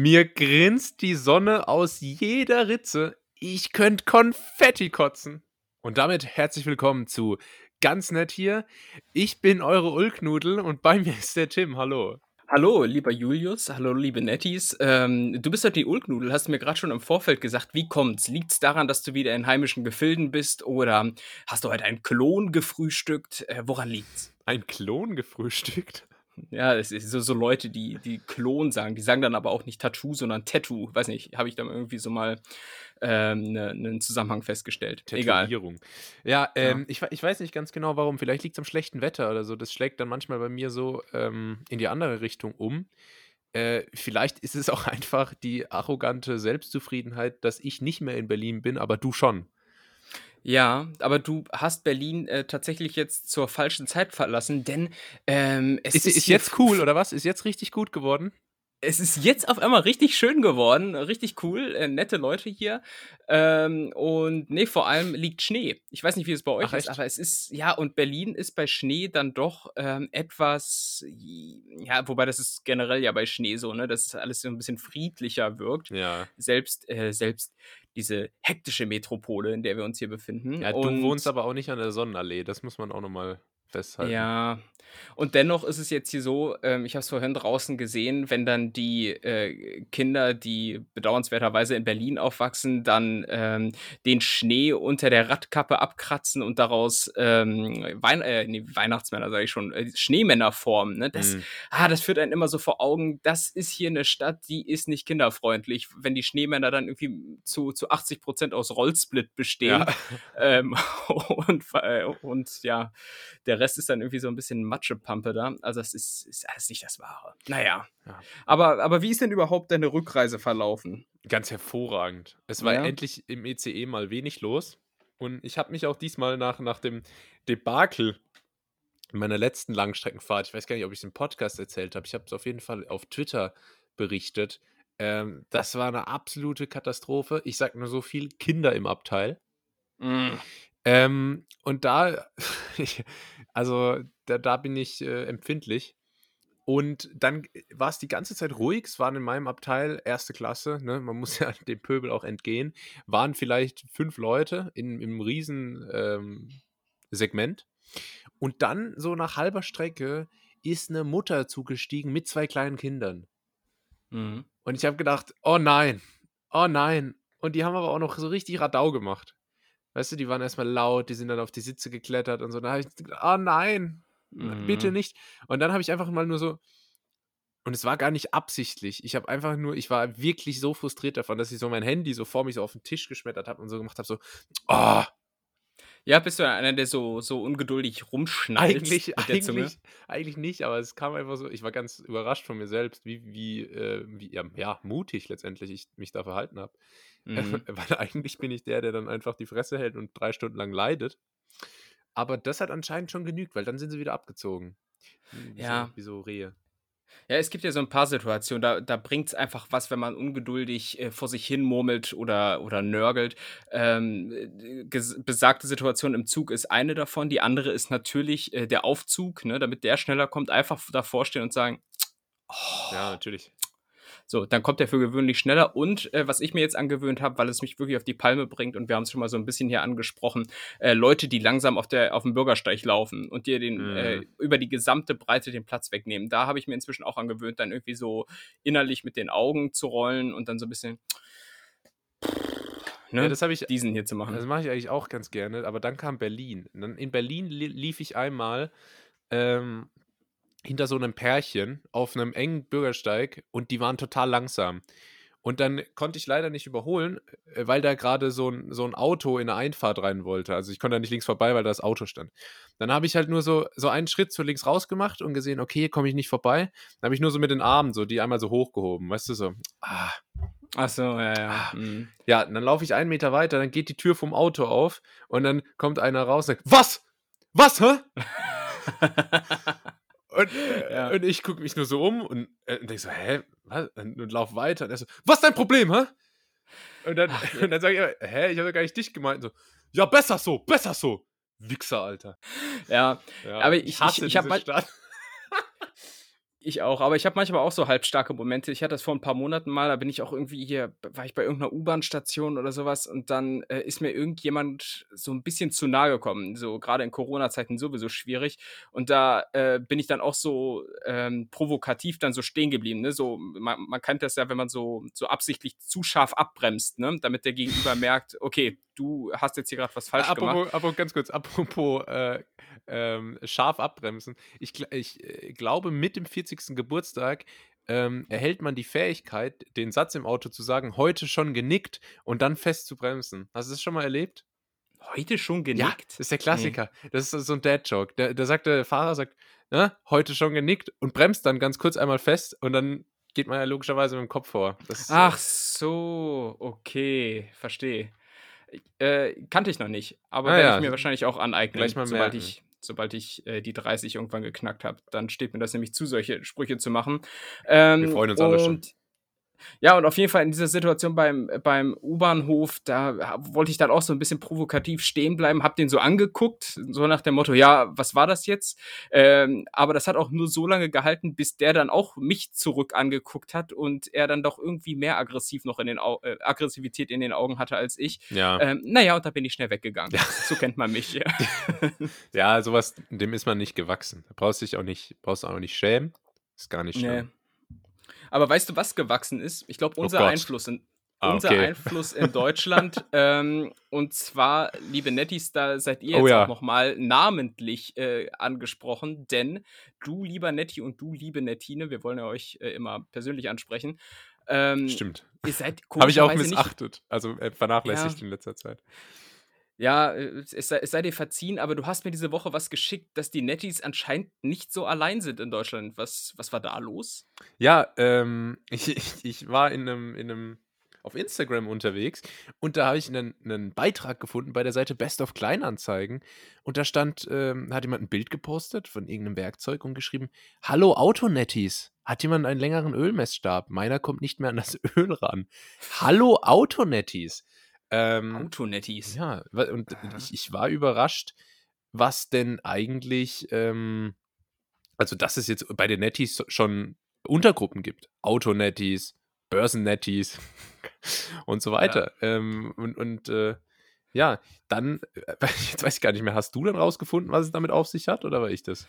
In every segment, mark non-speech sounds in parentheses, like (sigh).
Mir grinst die Sonne aus jeder Ritze. Ich könnte Konfetti kotzen. Und damit herzlich willkommen zu Ganz nett hier. Ich bin eure Ulknudel und bei mir ist der Tim. Hallo. Hallo, lieber Julius. Hallo, liebe Netties. Ähm, du bist doch die Ulknudel, hast mir gerade schon im Vorfeld gesagt. Wie kommt's? Liegt's daran, dass du wieder in heimischen Gefilden bist oder hast du heute einen Klon gefrühstückt? Äh, woran liegt's? Ein Klon gefrühstückt? Ja, es ist so, so Leute, die, die Klon sagen. Die sagen dann aber auch nicht Tattoo, sondern Tattoo. Weiß nicht, habe ich dann irgendwie so mal ähm, ne, einen Zusammenhang festgestellt. Egal. Ja, ähm, ja. Ich, ich weiß nicht ganz genau warum. Vielleicht liegt es am schlechten Wetter oder so. Das schlägt dann manchmal bei mir so ähm, in die andere Richtung um. Äh, vielleicht ist es auch (laughs) einfach die arrogante Selbstzufriedenheit, dass ich nicht mehr in Berlin bin, aber du schon. Ja, aber du hast Berlin äh, tatsächlich jetzt zur falschen Zeit verlassen, denn ähm, es ist, ist, ist jetzt cool, oder was? Ist jetzt richtig gut geworden? Es ist jetzt auf einmal richtig schön geworden, richtig cool, äh, nette Leute hier. Ähm, und nee, vor allem liegt Schnee. Ich weiß nicht, wie es bei euch Ach, ist, echt? aber es ist, ja, und Berlin ist bei Schnee dann doch ähm, etwas, ja, wobei das ist generell ja bei Schnee so, ne, dass alles so ein bisschen friedlicher wirkt. Ja. Selbst, äh, selbst diese hektische Metropole, in der wir uns hier befinden. Ja, du wohnst aber auch nicht an der Sonnenallee, das muss man auch nochmal festhalten. Ja, und dennoch ist es jetzt hier so, ähm, ich habe es vorhin draußen gesehen, wenn dann die äh, Kinder, die bedauernswerterweise in Berlin aufwachsen, dann ähm, den Schnee unter der Radkappe abkratzen und daraus ähm, Wein äh, nee, Weihnachtsmänner, sage ich schon, äh, Schneemänner formen. Ne? Das, mhm. ah, das führt einen immer so vor Augen, das ist hier eine Stadt, die ist nicht kinderfreundlich, wenn die Schneemänner dann irgendwie zu, zu 80 Prozent aus Rollsplit bestehen. Ja. Ähm, (laughs) und, äh, und ja, der Rest ist dann irgendwie so ein bisschen Matschepampe da. Also das ist, ist alles nicht das Wahre. Naja. Ja. Aber, aber wie ist denn überhaupt deine Rückreise verlaufen? Ganz hervorragend. Es war ja. endlich im ECE e mal wenig los. Und ich habe mich auch diesmal nach, nach dem Debakel meiner letzten Langstreckenfahrt, ich weiß gar nicht, ob ich es im Podcast erzählt habe, ich habe es auf jeden Fall auf Twitter berichtet. Ähm, das war eine absolute Katastrophe. Ich sage nur so viel: Kinder im Abteil. Mm. Ähm, und da, (laughs) also da, da bin ich äh, empfindlich. Und dann war es die ganze Zeit ruhig. Es waren in meinem Abteil erste Klasse. Ne? Man muss ja (laughs) dem Pöbel auch entgehen. Waren vielleicht fünf Leute in, im riesen ähm, Segment. Und dann, so nach halber Strecke, ist eine Mutter zugestiegen mit zwei kleinen Kindern. Mhm. Und ich habe gedacht, oh nein, oh nein. Und die haben aber auch noch so richtig Radau gemacht. Weißt du, die waren erstmal laut, die sind dann auf die Sitze geklettert und so. Da habe ich gedacht, oh nein, mhm. bitte nicht. Und dann habe ich einfach mal nur so, und es war gar nicht absichtlich. Ich habe einfach nur, ich war wirklich so frustriert davon, dass ich so mein Handy so vor mich so auf den Tisch geschmettert habe und so gemacht habe, so, oh, ja, bist du einer, der so, so ungeduldig rumschneidet? Eigentlich, eigentlich, eigentlich nicht, aber es kam einfach so, ich war ganz überrascht von mir selbst, wie, wie, äh, wie ja, ja, mutig letztendlich ich mich da verhalten habe. (laughs) Mhm. Weil eigentlich bin ich der, der dann einfach die Fresse hält und drei Stunden lang leidet. Aber das hat anscheinend schon genügt, weil dann sind sie wieder abgezogen. Wie ja. So, wie so Rehe. Ja, es gibt ja so ein paar Situationen, da, da bringt es einfach was, wenn man ungeduldig äh, vor sich hin murmelt oder, oder nörgelt. Ähm, äh, besagte Situation im Zug ist eine davon. Die andere ist natürlich äh, der Aufzug, ne, damit der schneller kommt, einfach davor stehen und sagen, oh, ja, natürlich. So, dann kommt der für gewöhnlich schneller. Und äh, was ich mir jetzt angewöhnt habe, weil es mich wirklich auf die Palme bringt, und wir haben es schon mal so ein bisschen hier angesprochen, äh, Leute, die langsam auf, der, auf dem Bürgersteig laufen und dir den mhm. äh, über die gesamte Breite den Platz wegnehmen. Da habe ich mir inzwischen auch angewöhnt, dann irgendwie so innerlich mit den Augen zu rollen und dann so ein bisschen. Ne, ja, das habe ich diesen hier zu machen. Das mache ich eigentlich auch ganz gerne, aber dann kam Berlin. in Berlin lief ich einmal ähm, hinter so einem Pärchen auf einem engen Bürgersteig und die waren total langsam. Und dann konnte ich leider nicht überholen, äh, weil da gerade so ein, so ein Auto in eine Einfahrt rein wollte. Also ich konnte da nicht links vorbei, weil da das Auto stand. Dann habe ich halt nur so, so einen Schritt zu links rausgemacht und gesehen, okay, hier komme ich nicht vorbei. Dann habe ich nur so mit den Armen so, die einmal so hochgehoben, weißt du, so. Ah. Ach so, ja, ja. Ah. Mhm. Ja, dann laufe ich einen Meter weiter, dann geht die Tür vom Auto auf und dann kommt einer raus und sagt, was? Was, hä? (laughs) Und, äh, ja. und ich gucke mich nur so um und, äh, und denke so, hä? Was? Und, lauf weiter. Und er so, was ist dein Problem, hä? Und dann, dann sage ich, hä, ich habe gar nicht dich gemeint. Und so, ja, besser so, besser so. Wichser, Alter. Ja, ja aber ich, ich, ich, ich habe mal. Ich auch, aber ich habe manchmal auch so halbstarke Momente. Ich hatte das vor ein paar Monaten mal, da bin ich auch irgendwie hier, war ich bei irgendeiner U-Bahn-Station oder sowas und dann äh, ist mir irgendjemand so ein bisschen zu nahe gekommen. So gerade in Corona-Zeiten sowieso schwierig. Und da äh, bin ich dann auch so ähm, provokativ dann so stehen geblieben. Ne? So, man, man kennt das ja, wenn man so, so absichtlich zu scharf abbremst, ne? damit der Gegenüber (laughs) merkt, okay, du hast jetzt hier gerade was falsch apropos, gemacht. Aber ganz kurz, apropos äh, ähm, scharf abbremsen. Ich, ich äh, glaube, mit dem 40. Geburtstag ähm, erhält man die Fähigkeit, den Satz im Auto zu sagen, heute schon genickt und dann fest zu bremsen. Hast du das schon mal erlebt? Heute schon genickt? Ja, das ist der Klassiker. Nee. Das ist so ein Dad-Joke. Da, da sagt der Fahrer, sagt, na, heute schon genickt und bremst dann ganz kurz einmal fest und dann geht man ja logischerweise mit dem Kopf vor. Ach so, okay, verstehe. Äh, kannte ich noch nicht, aber ah, werde ja. ich mir wahrscheinlich auch aneignen, sobald ich, sobald ich äh, die 30 irgendwann geknackt habe. Dann steht mir das nämlich zu, solche Sprüche zu machen. Ähm, Wir freuen uns alle schon. Ja, und auf jeden Fall in dieser Situation beim, beim U-Bahnhof, da wollte ich dann auch so ein bisschen provokativ stehen bleiben, hab den so angeguckt, so nach dem Motto, ja, was war das jetzt? Ähm, aber das hat auch nur so lange gehalten, bis der dann auch mich zurück angeguckt hat und er dann doch irgendwie mehr aggressiv noch in den Au äh, Aggressivität in den Augen hatte als ich. Ja. Ähm, naja, und da bin ich schnell weggegangen. Ja. So kennt man mich. Ja. (laughs) ja, sowas, dem ist man nicht gewachsen. Da brauchst du dich auch nicht, brauchst du auch nicht schämen. Ist gar nicht schlimm. Aber weißt du, was gewachsen ist? Ich glaube, oh unser oh Einfluss in, ah, unser okay. Einfluss in Deutschland. (laughs) ähm, und zwar, liebe Nettis, da seid ihr oh, jetzt ja. auch nochmal namentlich äh, angesprochen, denn du, lieber Netti und du, liebe Nettine, wir wollen ja euch äh, immer persönlich ansprechen. Ähm, Stimmt. Ihr seid (laughs) Habe ich auch missachtet, nicht, also äh, vernachlässigt ja, in letzter Zeit ja, äh, es sei, es sei, dir verziehen, aber du hast mir diese Woche was geschickt, dass die Netties anscheinend nicht so allein sind in Deutschland. Was, was war da los? Ja, ähm, (laughs) ich, ich, ich war in einem, in einem, auf Instagram unterwegs und da habe ich einen, einen Beitrag gefunden bei der Seite Best of Kleinanzeigen und da stand, ähm, hat jemand ein Bild gepostet von irgendeinem Werkzeug und geschrieben, Hallo Autonetties, hat jemand einen längeren Ölmessstab? Meiner kommt nicht mehr an das (laughs) Öl ran. Hallo Autonetties. Ähm, Autonettis. Ja, und ich, ich, war überrascht, was denn eigentlich, ähm, also dass es jetzt bei den Netties schon Untergruppen gibt. Autonettis, Börsennettis (laughs) und so weiter. Ja. Ähm, und und äh, ja, dann, äh, (laughs) jetzt weiß ich gar nicht mehr, hast du dann rausgefunden, was es damit auf sich hat oder war ich das?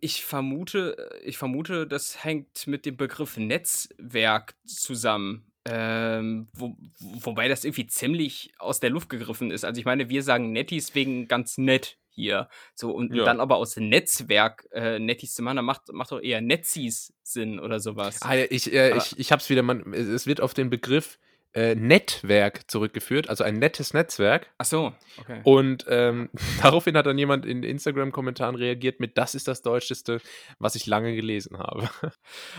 Ich vermute, äh, ich vermute, das hängt mit dem Begriff Netzwerk zusammen. Ähm, wo, wobei das irgendwie ziemlich aus der Luft gegriffen ist. Also ich meine, wir sagen Nettis wegen ganz nett hier. So, und ja. dann aber aus Netzwerk äh, Nettis zu machen, dann macht, macht doch eher Netzis Sinn oder sowas. Ah, ich, äh, ich, ich hab's wieder, man, es wird auf den Begriff äh, Netzwerk zurückgeführt, also ein nettes Netzwerk. Ach so, okay. Und ähm, (laughs) daraufhin hat dann jemand in Instagram-Kommentaren reagiert mit, das ist das Deutscheste, was ich lange gelesen habe. (laughs)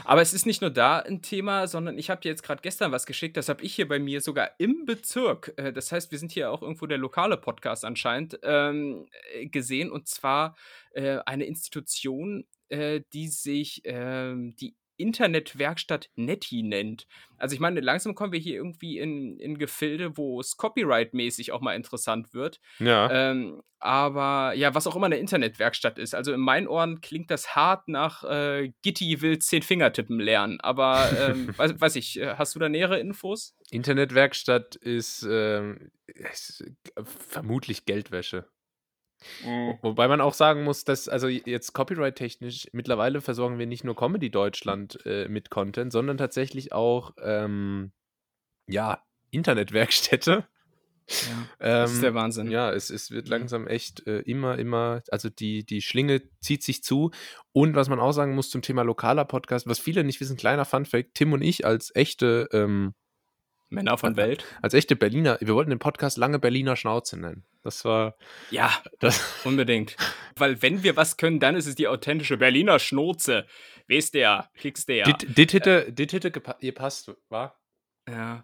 Aber es ist nicht nur da ein Thema, sondern ich habe dir jetzt gerade gestern was geschickt, das habe ich hier bei mir sogar im Bezirk, äh, das heißt, wir sind hier auch irgendwo der lokale Podcast anscheinend, ähm, äh, gesehen und zwar äh, eine Institution, äh, die sich ähm, die Internetwerkstatt Netty nennt. Also ich meine, langsam kommen wir hier irgendwie in, in Gefilde, wo es copyright-mäßig auch mal interessant wird. Ja. Ähm, aber ja, was auch immer eine Internetwerkstatt ist. Also in meinen Ohren klingt das hart nach äh, Gitti will zehn Fingertippen lernen. Aber ähm, (laughs) weiß, weiß, ich, äh, hast du da nähere Infos? Internetwerkstatt ist, äh, ist vermutlich Geldwäsche. Mhm. Wobei man auch sagen muss, dass, also jetzt copyright-technisch, mittlerweile versorgen wir nicht nur Comedy Deutschland äh, mit Content, sondern tatsächlich auch, ähm, ja, Internetwerkstätte. Ja, ähm, das ist der Wahnsinn. Ja, es, es wird langsam echt äh, immer, immer, also die, die Schlinge zieht sich zu. Und was man auch sagen muss zum Thema lokaler Podcast, was viele nicht wissen, kleiner Funfact, Tim und ich als echte ähm, Männer von Welt. Als echte Berliner, wir wollten den Podcast lange Berliner Schnauze nennen. Das war. Ja, das (laughs) unbedingt. Weil wenn wir was können, dann ist es die authentische Berliner Schnauze. Weißt der, kriegst der. Dit hätte, dit hätte gepasst, war? Ja.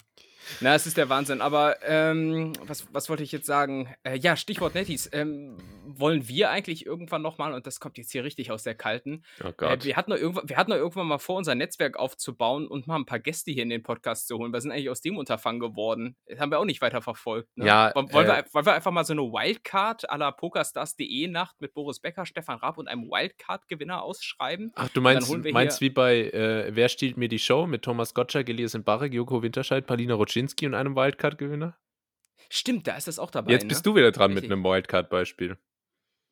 Na, es ist der Wahnsinn. Aber ähm, was, was wollte ich jetzt sagen? Äh, ja, Stichwort Netties. Ähm, wollen wir eigentlich irgendwann nochmal, und das kommt jetzt hier richtig aus der Kalten, Oh äh, wir, hatten irgendwann, wir hatten doch irgendwann mal vor, unser Netzwerk aufzubauen und mal ein paar Gäste hier in den Podcast zu holen. Wir sind eigentlich aus dem Unterfangen geworden. Das haben wir auch nicht weiter verfolgt. Ne? Ja, Wollen, wollen, äh, wir, wollen wir einfach mal so eine Wildcard à la pokerstars.de Nacht mit Boris Becker, Stefan Raab und einem Wildcard-Gewinner ausschreiben? Ach, du meinst, meinst wie bei äh, Wer stiehlt mir die Show mit Thomas Gottschalk, Elias Mbarek, Joko Winterscheid, Palina Roczynski und einem Wildcard-Gewinner? Stimmt, da ist das auch dabei. Jetzt ne? bist du wieder dran mit Richtig. einem Wildcard-Beispiel.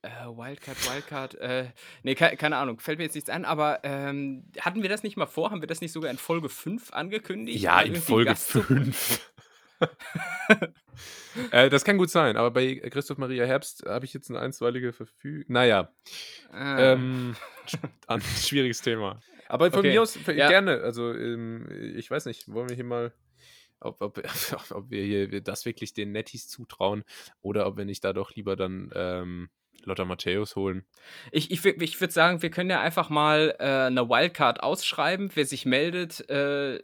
Äh, Wildcard, Wildcard, äh, nee, ke keine Ahnung, fällt mir jetzt nichts ein, aber ähm, hatten wir das nicht mal vor? Haben wir das nicht sogar in Folge 5 angekündigt? Ja, in Folge Gast zu- 5. äh, das kann gut sein, aber bei Christoph Maria Herbst habe ich jetzt eine einstweilige Verfügung. Naja, Ah. ähm, ein (laughs) schwieriges Thema. Aber von Okay, mir aus ja. gerne. Also, ähm, ich weiß nicht, wollen wir hier mal, ob, ob, (laughs) ob wir hier das wirklich den Netties zutrauen oder ob wir nicht da doch lieber dann ähm, Lotta Matthäus holen. Ich, ich, ich würde sagen, wir können ja einfach mal äh, eine Wildcard ausschreiben. Wer sich meldet, äh,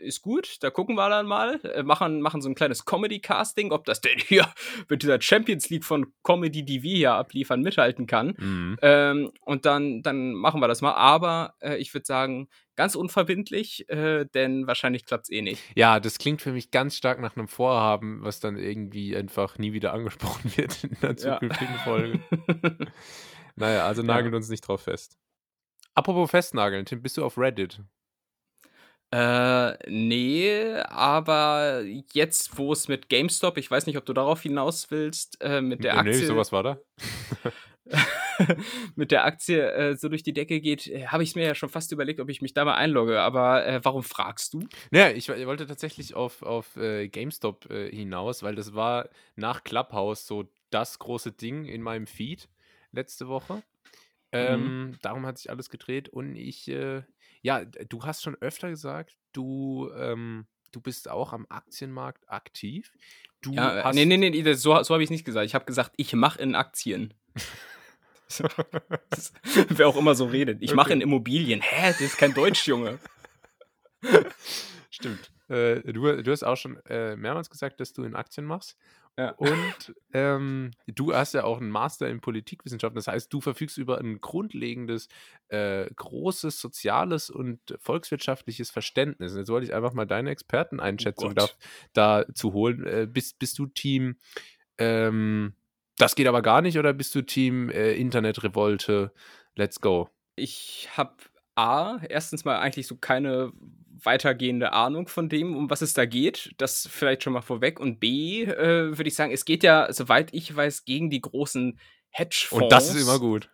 ist gut. Da gucken wir dann mal. Äh, machen, machen so ein kleines Comedy-Casting, ob das denn hier (laughs) mit dieser Champions League von Comedy, die wir hier abliefern, mithalten kann. Mhm. Ähm, und dann, dann machen wir das mal. Aber äh, ich würde sagen, ganz unverbindlich, äh, denn wahrscheinlich klappt es eh nicht. Ja, das klingt für mich ganz stark nach einem Vorhaben, was dann irgendwie einfach nie wieder angesprochen (laughs) wird in einer Ja. zukünftigen Folge. (laughs) Naja, also Ja. nagelt uns nicht drauf fest. Apropos festnageln, Tim, bist du auf Reddit? Äh, nee, aber jetzt, wo es mit GameStop, ich weiß nicht, ob du darauf hinaus willst, äh, mit der nee, Aktie, sowas war da. (laughs) mit der Aktie äh, so durch die Decke geht, äh, habe ich mir ja schon fast überlegt, ob ich mich da mal einlogge. Aber äh, warum fragst du? Naja, ich, ich wollte tatsächlich auf, auf äh, GameStop äh, hinaus, weil das war nach Clubhouse so das große Ding in meinem Feed letzte Woche. Ähm, Darum hat sich alles gedreht und ich, äh, ja, du hast schon öfter gesagt, du, ähm, du bist auch am Aktienmarkt aktiv. Du Ja, äh, hast, nee, nee, nee, so, so habe ich es nicht gesagt. Ich habe gesagt, ich mache in Aktien. (laughs) (laughs) Wer auch immer so redet. Ich mache Okay. in Immobilien. Hä? Das ist kein Deutsch, Junge. (laughs) Stimmt. Äh, du, du hast auch schon äh, mehrmals gesagt, dass du in Aktien machst. Ja. Und ähm, du hast ja auch einen Master in Politikwissenschaften. Das heißt, du verfügst über ein grundlegendes, äh, großes soziales und volkswirtschaftliches Verständnis. Jetzt wollte ich einfach mal deine Experteneinschätzung da, Gott. da zu holen. Äh, bist, bist du Team, ähm, das geht aber gar nicht, oder bist du Team äh, Internetrevolte? Let's go. Ich habe A, erstens mal eigentlich so keine weitergehende Ahnung von dem, um was es da geht. Das vielleicht schon mal vorweg. Und B, äh, würde ich sagen, es geht ja, soweit ich weiß, gegen die großen Hedgefonds. Und das ist immer gut.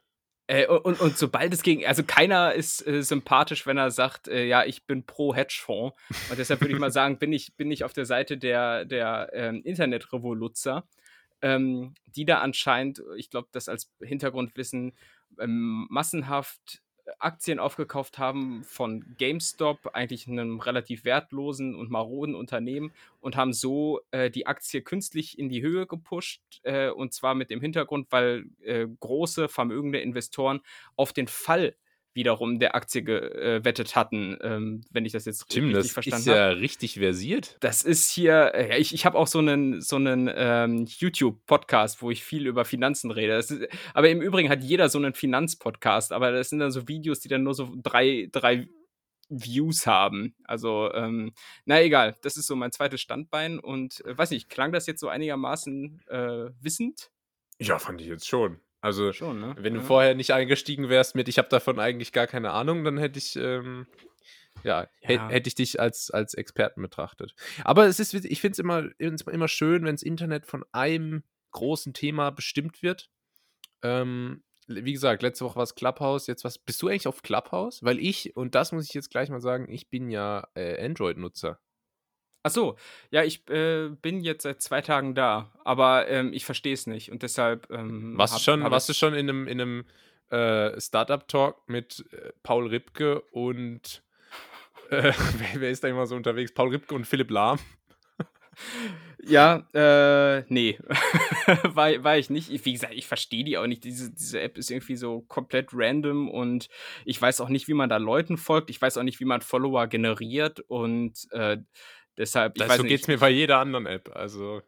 Äh, und, und, und sobald es gegen, also keiner ist äh, sympathisch, wenn er sagt, äh, ja, ich bin pro Hedgefonds. Und deshalb würde ich mal sagen, bin ich, bin ich auf der Seite der, der ähm, Internetrevoluzzer, ähm, die da anscheinend, ich glaube, das als Hintergrundwissen, ähm, massenhaft Aktien aufgekauft haben von GameStop, eigentlich einem relativ wertlosen und maroden Unternehmen, und haben so äh, die Aktie künstlich in die Höhe gepusht. Äh, und zwar mit dem Hintergrund, weil äh, große, vermögende Investoren auf den Fall wiederum der Aktie gewettet hatten, ähm, wenn ich das jetzt Tim, richtig das verstanden ist habe. ja richtig versiert. Das ist hier, äh, ja, ich, ich habe auch so einen, so einen ähm, YouTube-Podcast, wo ich viel über Finanzen rede. Das ist, aber im Übrigen hat jeder so einen Finanzpodcast, aber das sind dann so Videos, die dann nur so drei, drei Views haben. Also, ähm, na egal, das ist so mein zweites Standbein und äh, weiß nicht, klang das jetzt so einigermaßen äh, wissend? Ja, fand ich jetzt schon. Also, Schon, ne? wenn du Ja. vorher nicht eingestiegen wärst mit, ich habe davon eigentlich gar keine Ahnung, dann hätte ich, ähm, ja, Ja. hätte ich dich als, als Experten betrachtet. Aber es ist, ich finde es immer, immer schön, wenn das Internet von einem großen Thema bestimmt wird. Ähm, wie gesagt, letzte Woche war es Clubhouse, jetzt was. Bist du eigentlich auf Clubhouse? Weil ich, und das muss ich jetzt gleich mal sagen, ich bin ja äh, Android-Nutzer. Ach so, ja, ich äh, bin jetzt seit zwei Tagen da, aber ähm, ich verstehe es nicht und deshalb. Ähm, Warst, du hab- schon, hab warst du schon in einem, in einem äh, Startup-Talk mit äh, Paul Ripke und (laughs) äh, wer, wer ist da immer so unterwegs? Paul Ripke und Philipp Lahm. Ja, äh, nee. (laughs) war, war ich nicht. Ich- Wie gesagt, ich verstehe die auch nicht. Diese, diese App ist irgendwie so komplett random und ich weiß auch nicht, wie man da Leuten folgt. Ich weiß auch nicht, wie man Follower generiert und äh, Deshalb, ich das, weiß so geht es mir bei jeder anderen App. Also.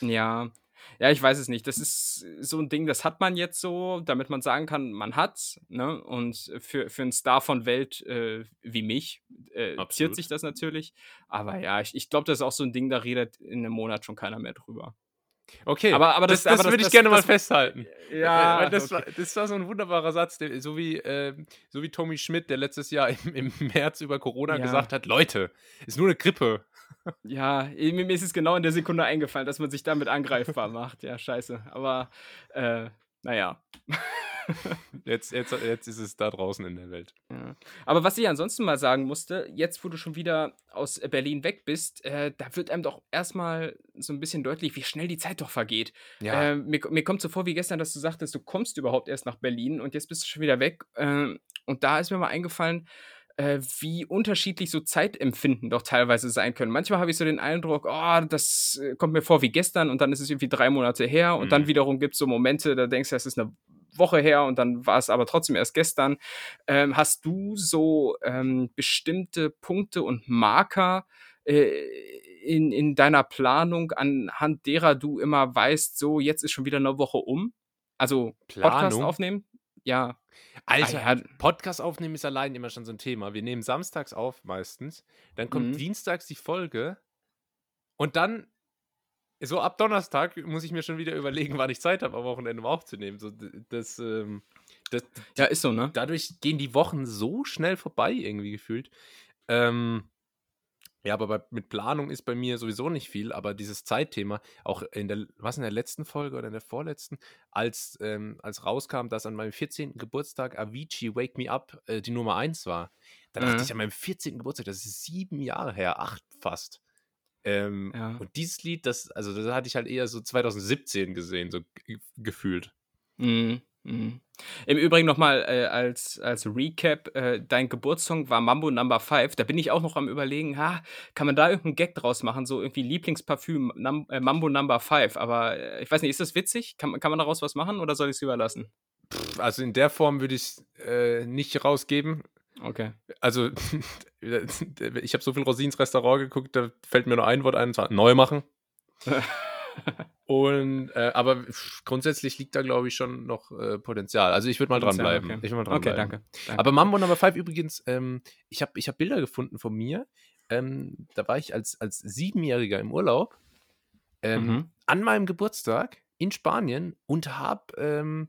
Ja, ja, ich weiß es nicht. Das ist so ein Ding, das hat man jetzt so, damit man sagen kann, man hat's. Ne? Und für, für einen Star von Welt äh, wie mich äh, ziert sich das natürlich. Aber ja, ich, ich glaube, das ist auch so ein Ding, da redet in einem Monat schon keiner mehr drüber. Okay, aber, aber das, das, das, würde ich gerne mal festhalten. Ja, das, okay. war, das war so ein wunderbarer Satz, der, so, wie, äh, so wie Tommy Schmidt, der letztes Jahr im, im (laughs) März über Corona ja. gesagt hat: Leute, ist nur eine Grippe. Ja, mir ist es genau in der Sekunde eingefallen, dass man sich damit angreifbar macht. Ja, scheiße. Aber, äh, naja. (laughs) jetzt, jetzt, jetzt ist es da draußen in der Welt. Ja. Aber was ich ansonsten mal sagen musste, jetzt wo du schon wieder aus Berlin weg bist, äh, da wird einem doch erstmal so ein bisschen deutlich, wie schnell die Zeit doch vergeht. Ja. Äh, mir, mir, kommt so vor wie gestern, dass du sagtest, du kommst überhaupt erst nach Berlin und jetzt bist du schon wieder weg. Äh, und da ist mir mal eingefallen, äh, wie unterschiedlich so Zeitempfinden doch teilweise sein können. Manchmal habe ich so den Eindruck, oh, das äh, kommt mir vor wie gestern und dann ist es irgendwie drei Monate her und mhm. dann wiederum gibt es so Momente, da denkst du, es ist eine Woche her und dann war es aber trotzdem erst gestern. Ähm, hast du so ähm, bestimmte Punkte und Marker äh, in, in deiner Planung, anhand derer du immer weißt, so jetzt ist schon wieder eine Woche um? Also Planung? Podcast aufnehmen? Ja. Alter, ja. Podcast aufnehmen ist allein immer schon so ein Thema. Wir nehmen samstags auf meistens, dann kommt mhm. dienstags die Folge und dann so ab Donnerstag muss ich mir schon wieder überlegen, wann ich Zeit habe, am Wochenende um aufzunehmen. So, das, ähm, das, ja, ist so, ne? Dadurch gehen die Wochen so schnell vorbei, irgendwie gefühlt. Ähm, ja, aber bei, mit Planung ist bei mir sowieso nicht viel, aber dieses Zeitthema, auch in der, was in der letzten Folge oder in der vorletzten, als, ähm, als rauskam, dass an meinem 14. Geburtstag Avicii Wake Me Up äh, die Nummer 1 war, da dachte mhm. ich an meinem 14. Geburtstag, das ist sieben Jahre her, acht fast. Ähm, ja. Und dieses Lied, das, also das hatte ich halt eher so 2017 gesehen, so gefühlt. Mhm. Mhm. Im Übrigen nochmal äh, als, als Recap, äh, dein Geburtssong war Mambo Number 5. Da bin ich auch noch am überlegen, ha, kann man da irgendeinen Gag draus machen, so irgendwie Lieblingsparfüm Num äh, Mambo Number 5. Aber äh, ich weiß nicht, ist das witzig? Kann, kann man daraus was machen oder soll ich es überlassen? Also in der Form würde ich es äh, nicht rausgeben. Okay. Also (laughs) ich habe so viel Rosins Restaurant geguckt, da fällt mir nur ein Wort ein, zwar neu machen. (laughs) Und, äh, aber grundsätzlich liegt da, glaube ich, schon noch äh, Potenzial. Also ich würde mal dranbleiben. Okay. Ich würde mal dranbleiben. Okay, danke, danke. Aber Mambo Number 5 übrigens, ähm, ich habe ich hab Bilder gefunden von mir. Ähm, da war ich als, als Siebenjähriger im Urlaub ähm, mhm. an meinem Geburtstag in Spanien und habe ähm,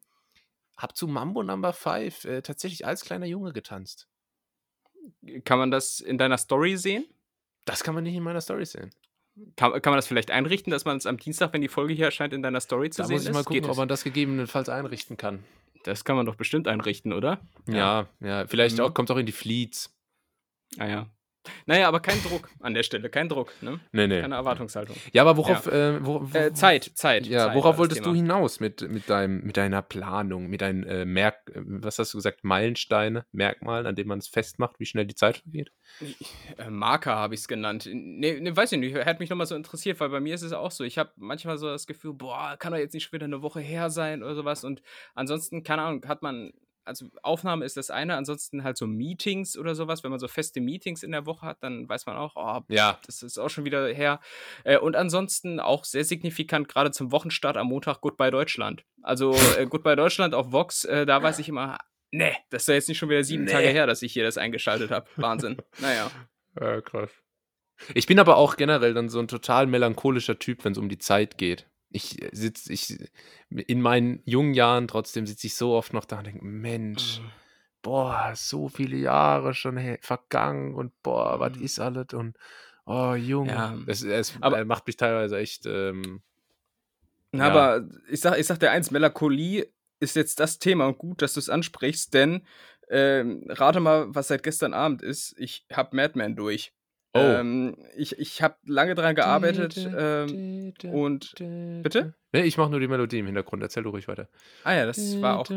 hab zu Mambo Number 5 äh, tatsächlich als kleiner Junge getanzt. Kann man das in deiner Story sehen? Das kann man nicht in meiner Story sehen. Kann, kann man das vielleicht einrichten, dass man es am Dienstag, wenn die Folge hier erscheint, in deiner Story zu da sehen ist? Da muss ich mal gucken, Geht ob man das gegebenenfalls einrichten kann. Das kann man doch bestimmt einrichten, oder? Ja, ja. ja. Vielleicht mhm. auch, kommt auch in die Fleets. Ah ja. Naja, aber kein Druck an der Stelle, kein Druck, ne? Nee, nee. Keine Erwartungshaltung. Ja, aber worauf. Ja. Äh, wo, wo, äh, Zeit, Zeit. Ja, Zeit worauf wolltest du hinaus mit, mit, deinem, mit deiner Planung, mit deinen äh, Merk. Was hast du gesagt? Meilensteine, Merkmalen, an denen man es festmacht, wie schnell die Zeit vergeht? Äh, Marker habe ich es genannt. Nee, nee, weiß ich nicht. Hätte mich nochmal so interessiert, weil bei mir ist es auch so. Ich habe manchmal so das Gefühl, boah, kann doch jetzt nicht schon wieder eine Woche her sein oder sowas. Und ansonsten, keine Ahnung, hat man also Aufnahme ist das eine, ansonsten halt so Meetings oder sowas, wenn man so feste Meetings in der Woche hat, dann weiß man auch, oh, ja. das ist auch schon wieder her. Äh, und ansonsten auch sehr signifikant, gerade zum Wochenstart am Montag Goodbye Deutschland. Also äh, (laughs) Goodbye Deutschland auf Vox, äh, da weiß ich immer, ne, das ist ja jetzt nicht schon wieder sieben nee. Tage her, dass ich hier das eingeschaltet habe. Wahnsinn. naja. (laughs) Ja, krass. Ich bin aber auch generell dann so ein total melancholischer Typ, wenn es um die Zeit geht ich äh, sitze, ich in meinen jungen Jahren trotzdem sitze ich so oft noch da und denke, Mensch, mhm. boah, so viele Jahre schon vergangen und boah, was mhm. ist alles und oh, Junge. Ja. Es, es aber, äh, macht mich teilweise echt. Ähm, ja. Aber ich sag, ich sag dir eins, Melancholie ist jetzt das Thema und gut, dass du es ansprichst, denn ähm, rate mal, was seit gestern Abend ist. Ich habe Madman durch. Oh. Ähm, ich ich habe lange daran gearbeitet ähm, und bitte? Nee, ich mache nur die Melodie im Hintergrund. Erzähl du ruhig weiter. Ah ja, das war auch.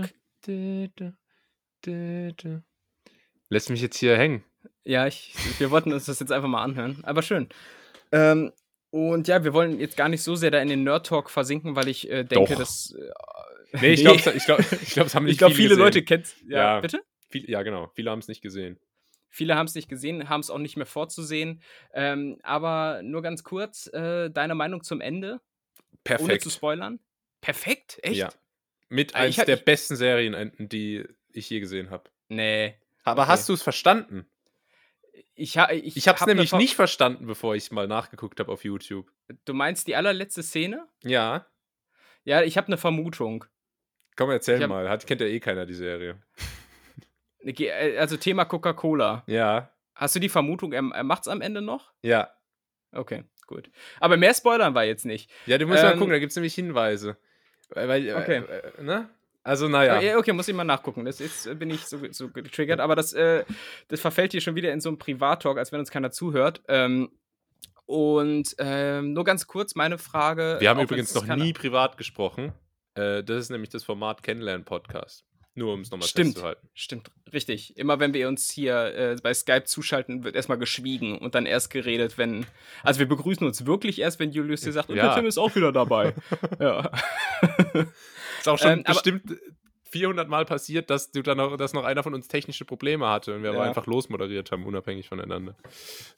Lässt mich jetzt hier hängen. Ja, ich, wir wollten uns das jetzt einfach mal anhören. Aber schön. Ähm, und ja, wir wollen jetzt gar nicht so sehr da in den Nerd-Talk versinken, weil ich äh, denke, Doch. dass. Äh, nee, ich glaube, (laughs) ich glaub, ich glaub, es haben nicht Ich glaube, viele, viele Leute kennen ja, ja, bitte? Viel, ja, genau. Viele haben es nicht gesehen. Viele haben es nicht gesehen, haben es auch nicht mehr vorzusehen. Ähm, aber nur ganz kurz, äh, deine Meinung zum Ende? Perfekt. Ohne zu spoilern? Perfekt? Echt? Ja. Mit eines der besten Serienenden, die ich je gesehen habe. Nee. Aber okay. hast du es verstanden? Ich, ha, ich, ich habe es nämlich nicht verstanden, bevor ich mal nachgeguckt habe auf YouTube. Du meinst die allerletzte Szene? Ja. Ja, ich habe eine Vermutung. Komm, erzähl hab, mal. Hat, kennt ja eh keiner die Serie. Äh, also Thema Coca-Cola. Ja. Hast du die Vermutung, er, er macht's am Ende noch? Ja. Okay, gut. Aber mehr spoilern war jetzt nicht. Ja, du musst ähm, mal gucken, da gibt es nämlich Hinweise. Weil, okay. Äh, ne? Also, naja. Okay, muss ich mal nachgucken. Das, jetzt bin ich so, so getriggert, aber das, äh, das verfällt hier schon wieder in so einen Privat-Talk, als wenn uns keiner zuhört. Ähm, und ähm, nur ganz kurz meine Frage. Wir haben übrigens noch nie privat gesprochen. Äh, das ist nämlich das Format Kennenlernen-Podcast. Nur um es nochmal festzuhalten. Stimmt, richtig. Immer wenn wir uns hier äh, bei Skype zuschalten, wird erstmal geschwiegen und dann erst geredet, wenn. Also wir begrüßen uns wirklich erst, wenn Julius dir sagt, und der Tim ist auch wieder dabei. (laughs) ja. ist auch schon ähm, bestimmt 400 Mal passiert, dass du dann noch, dass noch einer von uns technische Probleme hatte und wir ja. aber einfach losmoderiert haben, unabhängig voneinander.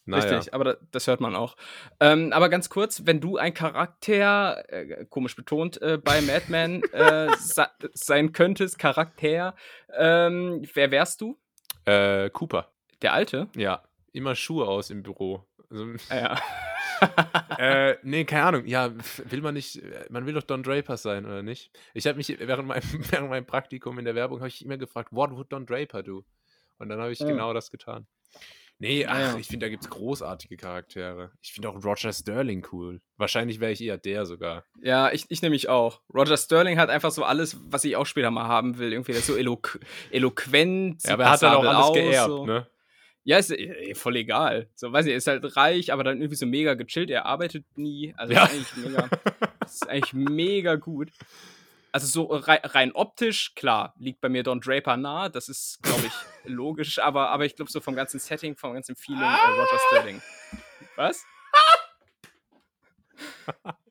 Naja. Richtig, aber das hört man auch. Ähm, aber ganz kurz, wenn du ein Charakter, äh, komisch betont, äh, bei Madman (laughs) äh, sein könntest, Charakter, ähm, wer wärst du? Äh, Cooper. Der Alte? Ja, immer Schuhe aus im Büro. Also, ah, ja. (laughs) (laughs) äh, nee, keine Ahnung. Ja, will man nicht, man will doch Don Draper sein, oder nicht? Ich habe mich während meinem, (laughs) während meinem Praktikum in der Werbung habe ich immer gefragt, what would Don Draper do? Und dann habe ich ja. genau das getan. Nee, ach, ja. ich finde, da gibt es großartige Charaktere. Ich finde auch Roger Sterling cool. Wahrscheinlich wäre ich eher der sogar. Ja, ich, ich nämlich auch. Roger Sterling hat einfach so alles, was ich auch später mal haben will. Irgendwie der ist so eloqu eloquent. Ja, aber er hat dann auch alles aus, geerbt, so. ne? Ja, ist äh, voll egal. So, weiß ich, er ist halt reich, aber dann irgendwie so mega gechillt. Er arbeitet nie. Also, ja. ist eigentlich mega, ist eigentlich mega gut. Also, so rein, rein, optisch, klar, liegt bei mir Don Draper nah. Das ist, glaube ich, (laughs) logisch. Aber, aber ich glaube, so vom ganzen Setting, vom ganzen Feeling, äh, Roger Sterling. Was? (laughs)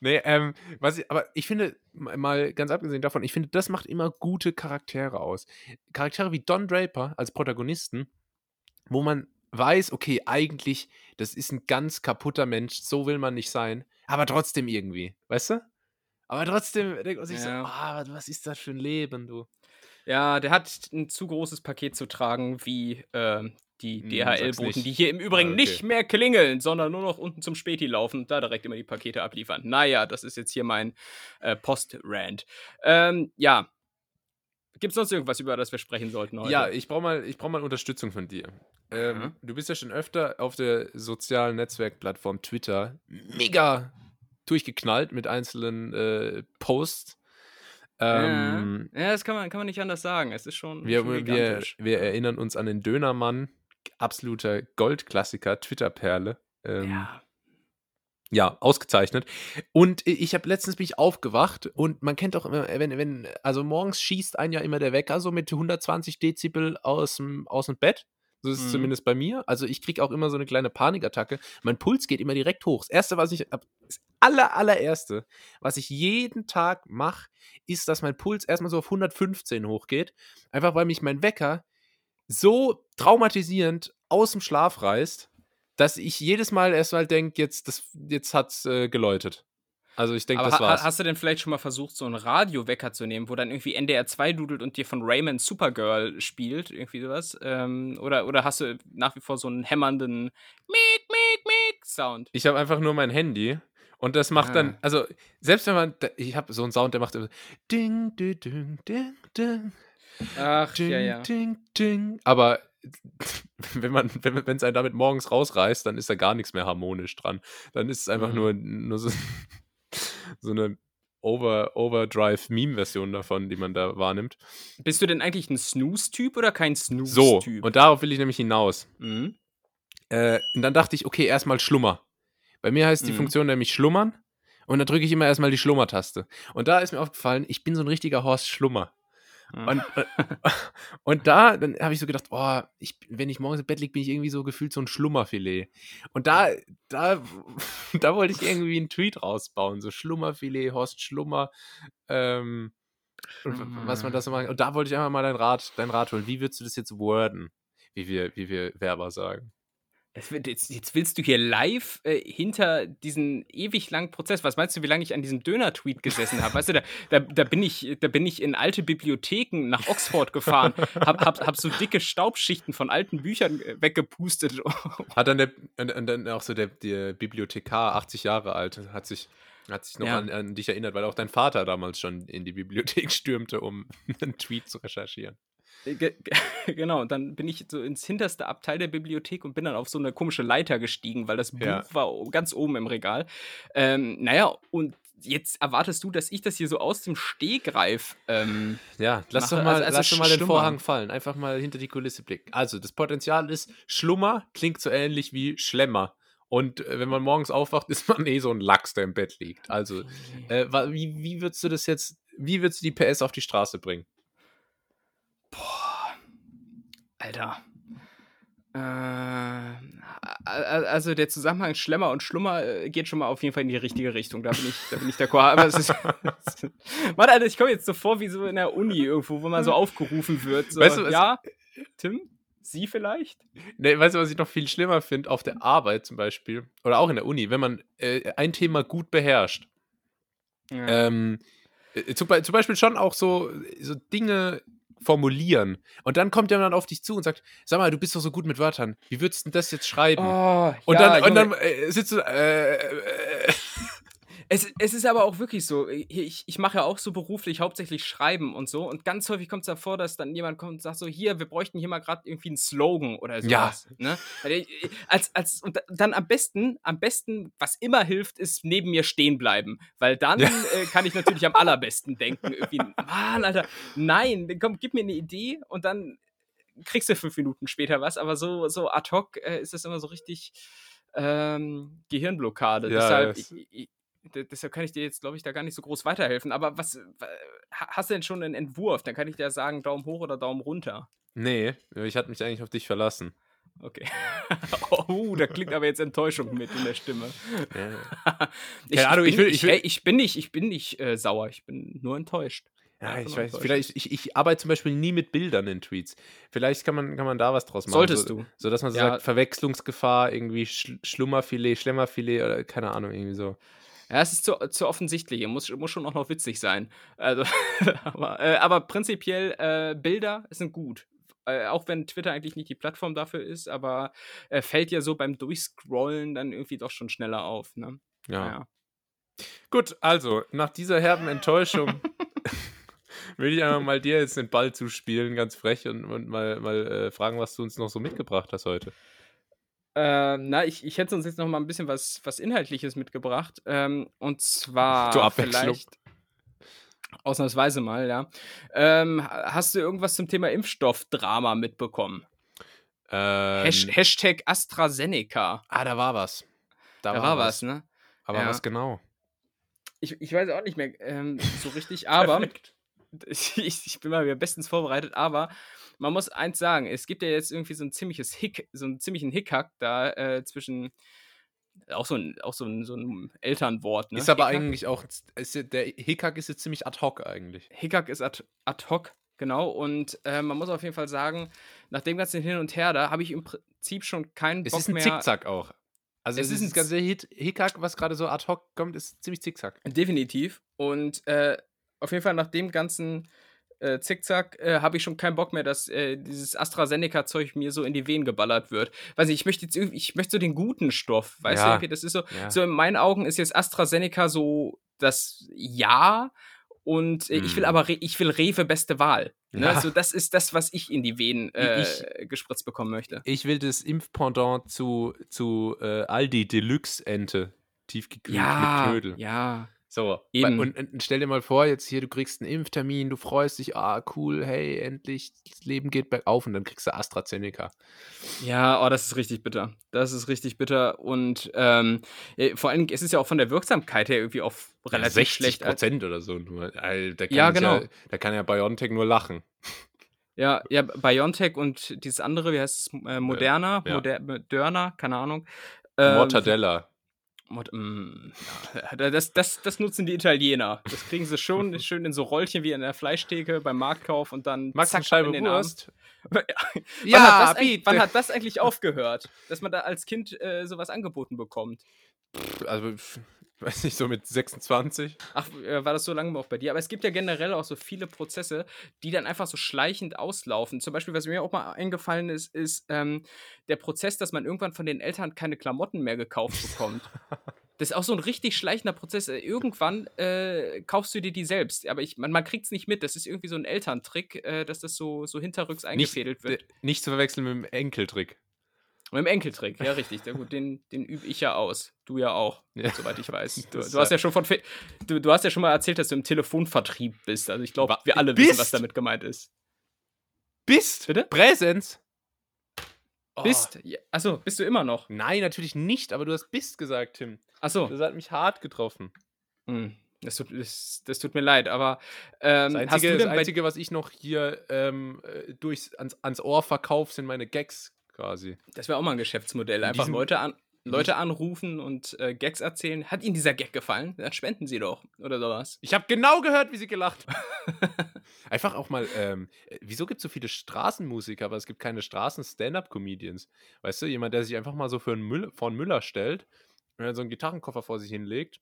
Nee, ähm, was ich, aber ich finde, mal ganz abgesehen davon, ich finde, das macht immer gute Charaktere aus. Charaktere wie Don Draper als Protagonisten, wo man weiß, okay, eigentlich, das ist ein ganz kaputter Mensch, so will man nicht sein, aber trotzdem irgendwie, weißt du? Aber trotzdem denkt man sich ja. so, ah, was ist das für ein Leben, du? Ja, der hat ein zu großes Paket zu tragen, wie äh, die hm, DHL-Boten, die hier im Übrigen ah, okay. nicht mehr klingeln, sondern nur noch unten zum Späti laufen und da direkt immer die Pakete abliefern. Naja, das ist jetzt hier mein äh, Post-Rant. Ähm, ja. Gibt es sonst irgendwas, über das wir sprechen sollten heute? Ja, ich brauche mal, brauch mal Unterstützung von dir. Ähm, mhm. Du bist ja schon öfter auf der sozialen Netzwerkplattform Twitter mega durchgeknallt mit einzelnen äh, Posts. Ähm, ja. ja, das kann man, kann man nicht anders sagen. Es ist schon. Wir, schon wir, wir erinnern uns an den Dönermann, absoluter Goldklassiker, Twitter-Perle. Ähm, ja. Ja, ausgezeichnet. Und ich habe letztens bin ich aufgewacht und man kennt doch immer, wenn, wenn, also morgens schießt ein ja immer der Wecker so mit 120 Dezibel aus dem, aus dem Bett. So ist es mhm. zumindest bei mir. Also ich kriege auch immer so eine kleine Panikattacke. Mein Puls geht immer direkt hoch. Das erste, was ich, das aller, allererste, was ich jeden Tag mache, ist, dass mein Puls erstmal so auf 115 hochgeht. Einfach weil mich mein Wecker so traumatisierend aus dem Schlaf reißt, dass ich jedes Mal erstmal denke, jetzt, das, jetzt hat's äh, geläutet. Also ich denke, das war's. Hast du denn vielleicht schon mal versucht, so einen Radiowecker zu nehmen, wo dann irgendwie NDR 2 dudelt und dir von Raymond Supergirl spielt, irgendwie sowas? Ähm, oder, oder hast du nach wie vor so einen hämmernden Miek, Miek, Miek Sound? Ich habe einfach nur mein Handy und das macht ah. dann, also selbst wenn man, ich habe so einen Sound, der macht immer Ding, ding, ding, ding, ding. Ach, ding, ja, ja. Ding, ding. Aber (laughs) wenn man, wenn es einen damit morgens rausreißt, dann ist da gar nichts mehr harmonisch dran. Dann ist es einfach mhm. nur, nur so, (laughs) so eine Over, Overdrive-Meme-Version davon, die man da wahrnimmt. Bist du denn eigentlich ein Snooze-Typ oder kein Snooze-Typ? So, und darauf will ich nämlich hinaus. Mhm. Äh, und dann dachte ich, okay, erstmal Schlummer. Bei mir heißt die mhm. Funktion nämlich Schlummern. Und dann drücke ich immer erstmal die Schlummertaste. Und da ist mir aufgefallen, ich bin so ein richtiger Horst Schlummer. Und, äh, (laughs) und da, dann habe ich so gedacht, oh, ich, wenn ich morgens im Bett liege, bin ich irgendwie so gefühlt so ein Schlummerfilet. Und da, da, (laughs) da wollte ich irgendwie einen Tweet rausbauen, so Schlummerfilet, Horst Schlummer. Ähm, was man das so macht. Und da wollte ich einfach mal dein Rat, dein Rat holen. Wie würdest du das jetzt worden, wie wir, wie wir Werber sagen? Jetzt, jetzt, willst du hier live äh, hinter diesen ewig langen Prozess. Was meinst du, wie lange ich an diesem Döner-Tweet gesessen habe? Weißt du, da, da, da, bin ich, da bin ich in alte Bibliotheken nach Oxford gefahren, hab, hab, hab so dicke Staubschichten von alten Büchern äh, weggepustet. (laughs) Hat dann der, und, dann auch so der, der Bibliothekar, 80 Jahre alt, hat sich hat sich noch ja. an, an, dich erinnert, weil auch dein Vater damals schon in die Bibliothek (laughs) stürmte, um einen Tweet zu recherchieren. Ge (laughs) genau, und dann bin ich so ins hinterste Abteil der Bibliothek und bin dann auf so eine komische Leiter gestiegen, weil das Buch ja. war ganz oben im Regal. Ähm, naja, und jetzt erwartest du, dass ich das hier so aus dem Stegreif. Ähm, ja, lass mache. doch mal, also, also lass doch mal den Vorhang fallen. Einfach mal hinter die Kulisse blicken. Also, das Potenzial ist, Schlummer klingt so ähnlich wie Schlemmer. Und äh, wenn man morgens aufwacht, (laughs) ist man eh so ein Lachs, der im Bett liegt. Also, äh, wie, wie würdest du das jetzt, wie würdest du die PS auf die Straße bringen? Boah. Alter. Äh, also der Zusammenhang Schlemmer und Schlummer äh, geht schon mal auf jeden Fall in die richtige Richtung. Da bin ich, da bin ich d'accord. Aber es ist. (laughs) Mann, Alter, ich komme jetzt so vor wie so in der Uni irgendwo, wo man so aufgerufen wird. So, weißt du, ja, (laughs) Tim? Sie vielleicht? Nee, weißt du, was ich noch viel schlimmer finde? Auf der Arbeit zum Beispiel, oder auch in der Uni, wenn man äh, ein Thema gut beherrscht. Ja. Ähm, äh, zum, zum, Beispiel schon auch so, so Dinge formulieren. Und dann kommt jemand auf dich zu und sagt, sag mal, du bist doch so gut mit Wörtern. Wie würdest du das jetzt schreiben? Oh, und, ja, dann, und dann äh, sitzt du, äh, äh, (laughs) es, es ist aber auch wirklich so. Ich, ich mache ja auch so beruflich hauptsächlich Schreiben und so. Und ganz häufig kommt es davor, dass dann jemand kommt und sagt so: Hier, wir bräuchten hier mal gerade irgendwie einen Slogan oder sowas. Ja. Ne? Als, als, und dann am besten, am besten, was immer hilft, ist neben mir stehen bleiben. Weil dann ja. äh, kann ich natürlich am allerbesten denken. Irgendwie, Mann, Alter, nein, komm, gib mir eine Idee und dann kriegst du fünf Minuten später was. Aber so, so ad hoc äh, ist das immer so richtig. Ähm, Gehirnblockade. Ja, Deshalb, ich, ich, deshalb kann ich dir jetzt, glaube ich, da gar nicht so groß weiterhelfen. Aber was hast du denn schon einen Entwurf? Dann kann ich dir sagen, Daumen hoch oder Daumen runter. Nee, ich hatte mich eigentlich auf dich verlassen. Okay. (laughs) oh, da klingt aber jetzt Enttäuschung mit in der Stimme. Ja. (laughs) ich, Ahnung, ich, bin, ich, will, ich, ich, bin nicht, ich bin nicht äh, sauer, ich bin nur enttäuscht. Ja, ich weiß, vielleicht, ich, ich arbeite zum Beispiel nie mit Bildern in Tweets. Vielleicht kann man, kann man da was draus machen. Solltest so, du. So dass man so ja. sagt, Verwechslungsgefahr, irgendwie Schlummerfilet, Schlemmerfilet oder keine Ahnung, irgendwie so. Ja, es ist zu, zu offensichtlich. Muss, muss schon auch noch witzig sein. Also, (laughs) aber, äh, aber prinzipiell, äh, Bilder sind gut. Äh, auch wenn Twitter eigentlich nicht die Plattform dafür ist, aber äh, fällt ja so beim Durchscrollen dann irgendwie doch schon schneller auf. Ne? Ja. Naja. Gut, also, nach dieser herben Enttäuschung (laughs) will ich einfach mal dir jetzt den Ball zuspielen, ganz frech, und, und mal, mal äh, fragen, was du uns noch so mitgebracht hast heute. Ähm, na, ich, ich hätte uns jetzt noch mal ein bisschen was, was Inhaltliches mitgebracht. Ähm, und (laughs) zwar vielleicht. Ausnahmsweise mal, ja. Ähm, hast du irgendwas zum Thema Impfstoffdrama mitbekommen? Ähm, Hashtag AstraZeneca. Ah, da war was. Da, da war, war, was, ne? Aber ja. was genau? Ich, ich weiß auch nicht mehr ähm, so richtig, (laughs) aber (laughs) ich, ich, bin mal wieder bestens vorbereitet, aber man muss eins sagen, es gibt ja jetzt irgendwie so ein ziemliches Hick, so einen ziemlichen Hickhack da äh, zwischen auch so ein, auch so ein, so ein Elternwort. Ne? Ist aber Hickhack. eigentlich auch, ist, der Hickhack ist jetzt ziemlich ad hoc eigentlich. Hickhack ist ad, ad hoc, genau. Und äh, man muss auf jeden Fall sagen, nach dem ganzen Hin und Her, da habe ich im Prinzip schon keinen Bock mehr. Es ist ein Zickzack auch. Also es, es ist ein ganzer Hickhack, was gerade so ad hoc kommt, ist ziemlich zickzack. Definitiv. Und äh, auf jeden Fall nach dem ganzen äh, Zickzack, äh, habe ich schon keinen Bock mehr, dass äh, dieses AstraZeneca-Zeug mir so in die Venen geballert wird. Weiß nicht, ich möchte jetzt ich möchte so den guten Stoff, weißt ja. du? Das ist so, ja. so in meinen Augen ist jetzt AstraZeneca so das Ja und äh, ich will hm. aber, Re ich will Rewe beste Wahl. Ne? Ja. Also das ist das, was ich in die Venen äh, ich, gespritzt bekommen möchte. Ich will das Impfpendant zu, zu äh, Aldi Deluxe Ente, tiefgekühlt ja, mit Knödel. Ja, so, Eben. Und, und, stell dir mal vor, jetzt hier, du kriegst einen Impftermin, du freust dich, ah, cool, hey, endlich, das Leben geht bergauf und dann kriegst du AstraZeneca. Ja, oh, das ist richtig bitter. Das ist richtig bitter und ähm, vor allem, es ist ja auch von der Wirksamkeit her irgendwie auch relativ 60 schlecht. 60 Prozent oder so nur. Da ja, genau. Ja, da kann ja BioNTech nur lachen. Ja, ja, BioNTech und dieses andere, wie heißt es, äh, Moderna, ja. Moder Moderna, keine Ahnung. Ähm, Mortadella. Mm, das, das, das nutzen die Italiener. Das kriegen sie schon (laughs) schön in so Rollchen wie in der Fleischtheke beim Marktkauf und dann Max zack, Scheibe in den Wurst. Arm. ja, wann hat, wann hat das eigentlich aufgehört, dass man da als Kind äh, sowas angeboten bekommt? Also (laughs) weiß nicht, so mit 26. Ach, äh, war das so lange auch bei dir? Aber es gibt ja generell auch so viele Prozesse, die dann einfach so schleichend auslaufen. Zum Beispiel, was mir auch mal eingefallen ist, ist ähm, der Prozess, dass man irgendwann von den Eltern keine Klamotten mehr gekauft bekommt. (laughs) das ist auch so ein richtig schleichender Prozess. Äh, irgendwann äh, kaufst du dir die selbst. Aber ich, man, man kriegt es nicht mit. Das ist irgendwie so ein Elterntrick, äh, dass das so, so hinterrücks eingefädelt nicht, wird. Nicht zu verwechseln mit dem Enkeltrick. Mit dem Enkeltrick, ja, richtig. Ja, gut, den, den übe ich ja aus. Du ja auch, ja. soweit ich weiß. (laughs) Du, du hast ja schon von du, du, hast ja schon mal erzählt, dass du im Telefonvertrieb bist. Also ich glaube, wir alle bist? wissen, was damit gemeint ist. Bist? Bitte? Präsenz? Oh. Bist? Ja, achso, bist du immer noch? Nein, natürlich nicht, aber du hast bist gesagt, Tim. Achso. Das hat mich hart getroffen. Hm. Das tut, das, das tut mir leid, aber ähm, das Einzige, das Einzige was ich noch hier ähm, äh, durchs, ans, ans Ohr verkaufe, sind meine Gags quasi. Das wäre auch mal ein Geschäftsmodell. Einfach Leute, an, Leute anrufen und äh, Gags erzählen. Hat Ihnen dieser Gag gefallen? Dann spenden Sie doch oder sowas. Ich habe genau gehört, wie Sie gelacht (laughs) Einfach auch mal, ähm, wieso gibt es so viele Straßenmusiker, aber es gibt keine Straßen-Stand-Up-Comedians? Weißt du, jemand, der sich einfach mal so für einen Müll, vor einen Müller stellt und dann so einen Gitarrenkoffer vor sich hinlegt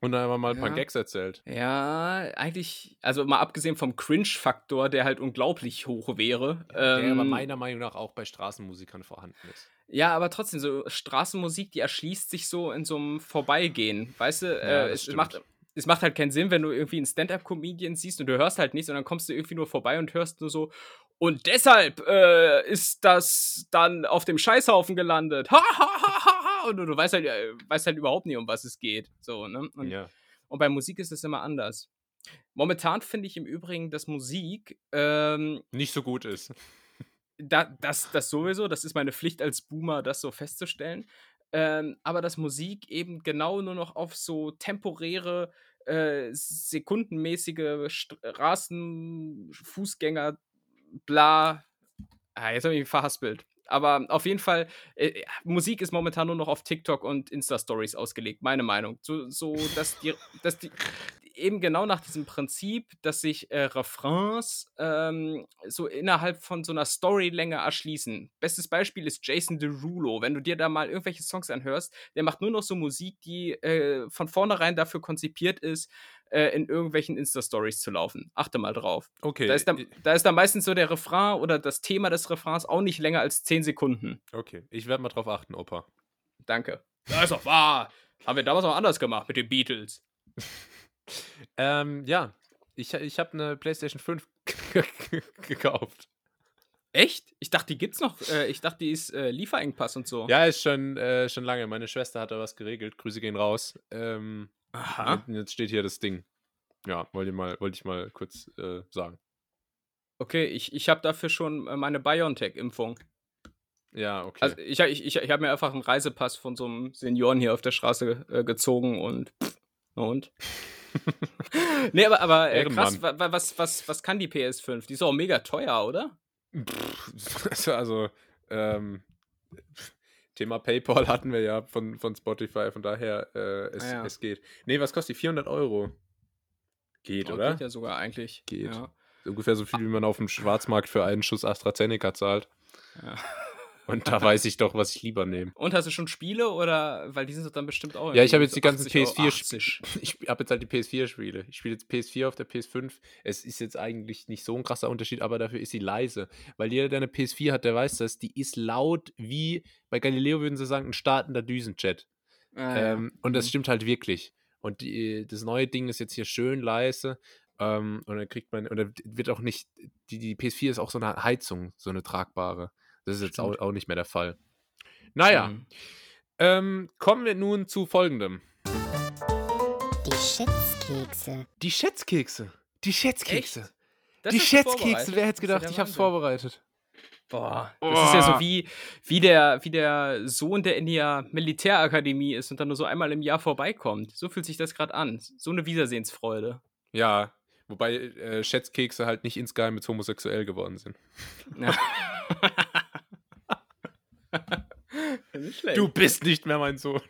und dann einfach mal ein paar Gags erzählt. Ja, eigentlich, also mal abgesehen vom Cringe-Faktor, der halt unglaublich hoch wäre. der ähm, aber meiner Meinung nach auch bei Straßenmusikern vorhanden ist. Ja, aber trotzdem, so Straßenmusik, die erschließt sich so in so einem Vorbeigehen. Weißt du, ja, äh, es, macht, es macht halt keinen Sinn, wenn du irgendwie einen Stand-Up-Comedian siehst und du hörst halt nichts und dann kommst du irgendwie nur vorbei und hörst nur so, und deshalb äh, ist das dann auf dem Scheißhaufen gelandet. Ha, ha, ha, ha. Und du, weißt, halt, äh, weißt halt überhaupt nicht, um was es geht. So, ne? Und, ja. und bei Musik ist es immer anders. Momentan finde ich im Übrigen, dass Musik ähm, nicht so gut ist. Da, das, das sowieso, das ist meine Pflicht als Boomer, das so festzustellen. Ähm, aber dass Musik eben genau nur noch auf so temporäre, äh, sekundenmäßige Straßen, Fußgänger, bla. Ah, jetzt habe ich mich verhaspelt. Aber auf jeden Fall, äh, Musik ist momentan nur noch auf TikTok und Insta-Stories ausgelegt, meine Meinung. So, so dass, die, dass die eben genau nach diesem Prinzip, dass sich äh, Refrains ähm, so innerhalb von so einer Storylänge erschließen. Bestes Beispiel ist Jason Derulo. Wenn du dir da mal irgendwelche Songs anhörst, der macht nur noch so Musik, die äh, von vornherein dafür konzipiert ist, äh, in irgendwelchen Insta-Stories zu laufen. Achte mal drauf. Okay. Da ist, da, da ist dann meistens so der Refrain oder das Thema des Refrains auch nicht länger als 10 Sekunden. Okay, ich werde mal drauf achten, Opa. Danke. Das ist doch wahr. Haben wir damals auch anders gemacht mit den Beatles. (laughs) ähm, ja. Ich, ich habe eine PlayStation 5 (laughs) gekauft. Echt? Ich dachte, die gibt's noch. Äh, ich dachte, die ist äh, Lieferengpass und so. Ja, ist schon, äh, schon lange. Meine Schwester hat da was geregelt. Grüße gehen raus. Ähm, Aha. Jetzt steht hier das Ding. Ja, wollte ich mal, wollte ich mal kurz äh, sagen. Okay, ich, ich habe dafür schon äh, meine BioNTech-Impfung. Ja, okay. Also ich, ich, ich, ich habe mir einfach einen Reisepass von so einem Senioren hier auf der Straße äh, gezogen und. Und? (laughs) nee, aber, aber äh, krass, was, was, was kann die PS5? Die ist auch mega teuer, oder? (laughs) also, ähm, Thema PayPal (laughs) hatten wir ja von, von Spotify, von daher, äh, es, ah, ja. es geht. Nee, was kostet die? 400 Euro. Geht, oh, oder? Geht ja sogar eigentlich. Geht. Ja. Ungefähr so viel, wie man auf dem Schwarzmarkt für einen Schuss AstraZeneca zahlt. Ja. Und da weiß ich doch, was ich lieber nehme. Und hast du schon Spiele oder weil die sind doch dann bestimmt auch. Ja, ich habe jetzt die ganzen PS4 (laughs) Ich habe jetzt halt die PS4 Spiele. Ich spiele jetzt PS4 auf der PS5. Es ist jetzt eigentlich nicht so ein krasser Unterschied, aber dafür ist sie leise, weil jeder, der eine PS4 hat, der weiß das, die ist laut wie bei Galileo würden sie sagen, ein startender Düsenchat. Ah, ähm, ja. Und das mhm. stimmt halt wirklich. Und die, das neue Ding ist jetzt hier schön leise. Ähm, und dann kriegt man, und dann wird auch nicht, die, die PS4 ist auch so eine Heizung, so eine tragbare. Das ist jetzt auch, auch, nicht mehr der Fall. Naja, mhm. ähm, kommen wir nun zu folgendem. Die Schätzkekse. Die Schätzkekse. Die Schätzkekse. Die Schätzkekse, wer hätte gedacht? Ich habe es vorbereitet. Boah, das oh. ist ja so wie, wie, der, wie der Sohn, der in der Militärakademie ist und dann nur so einmal im Jahr vorbeikommt. So fühlt sich das gerade an. So eine Wiedersehensfreude. Ja, wobei äh, Schätzkekse halt nicht insgeheim mit homosexuell geworden sind. Ja. (laughs) (laughs) du bist nicht mehr mein Sohn.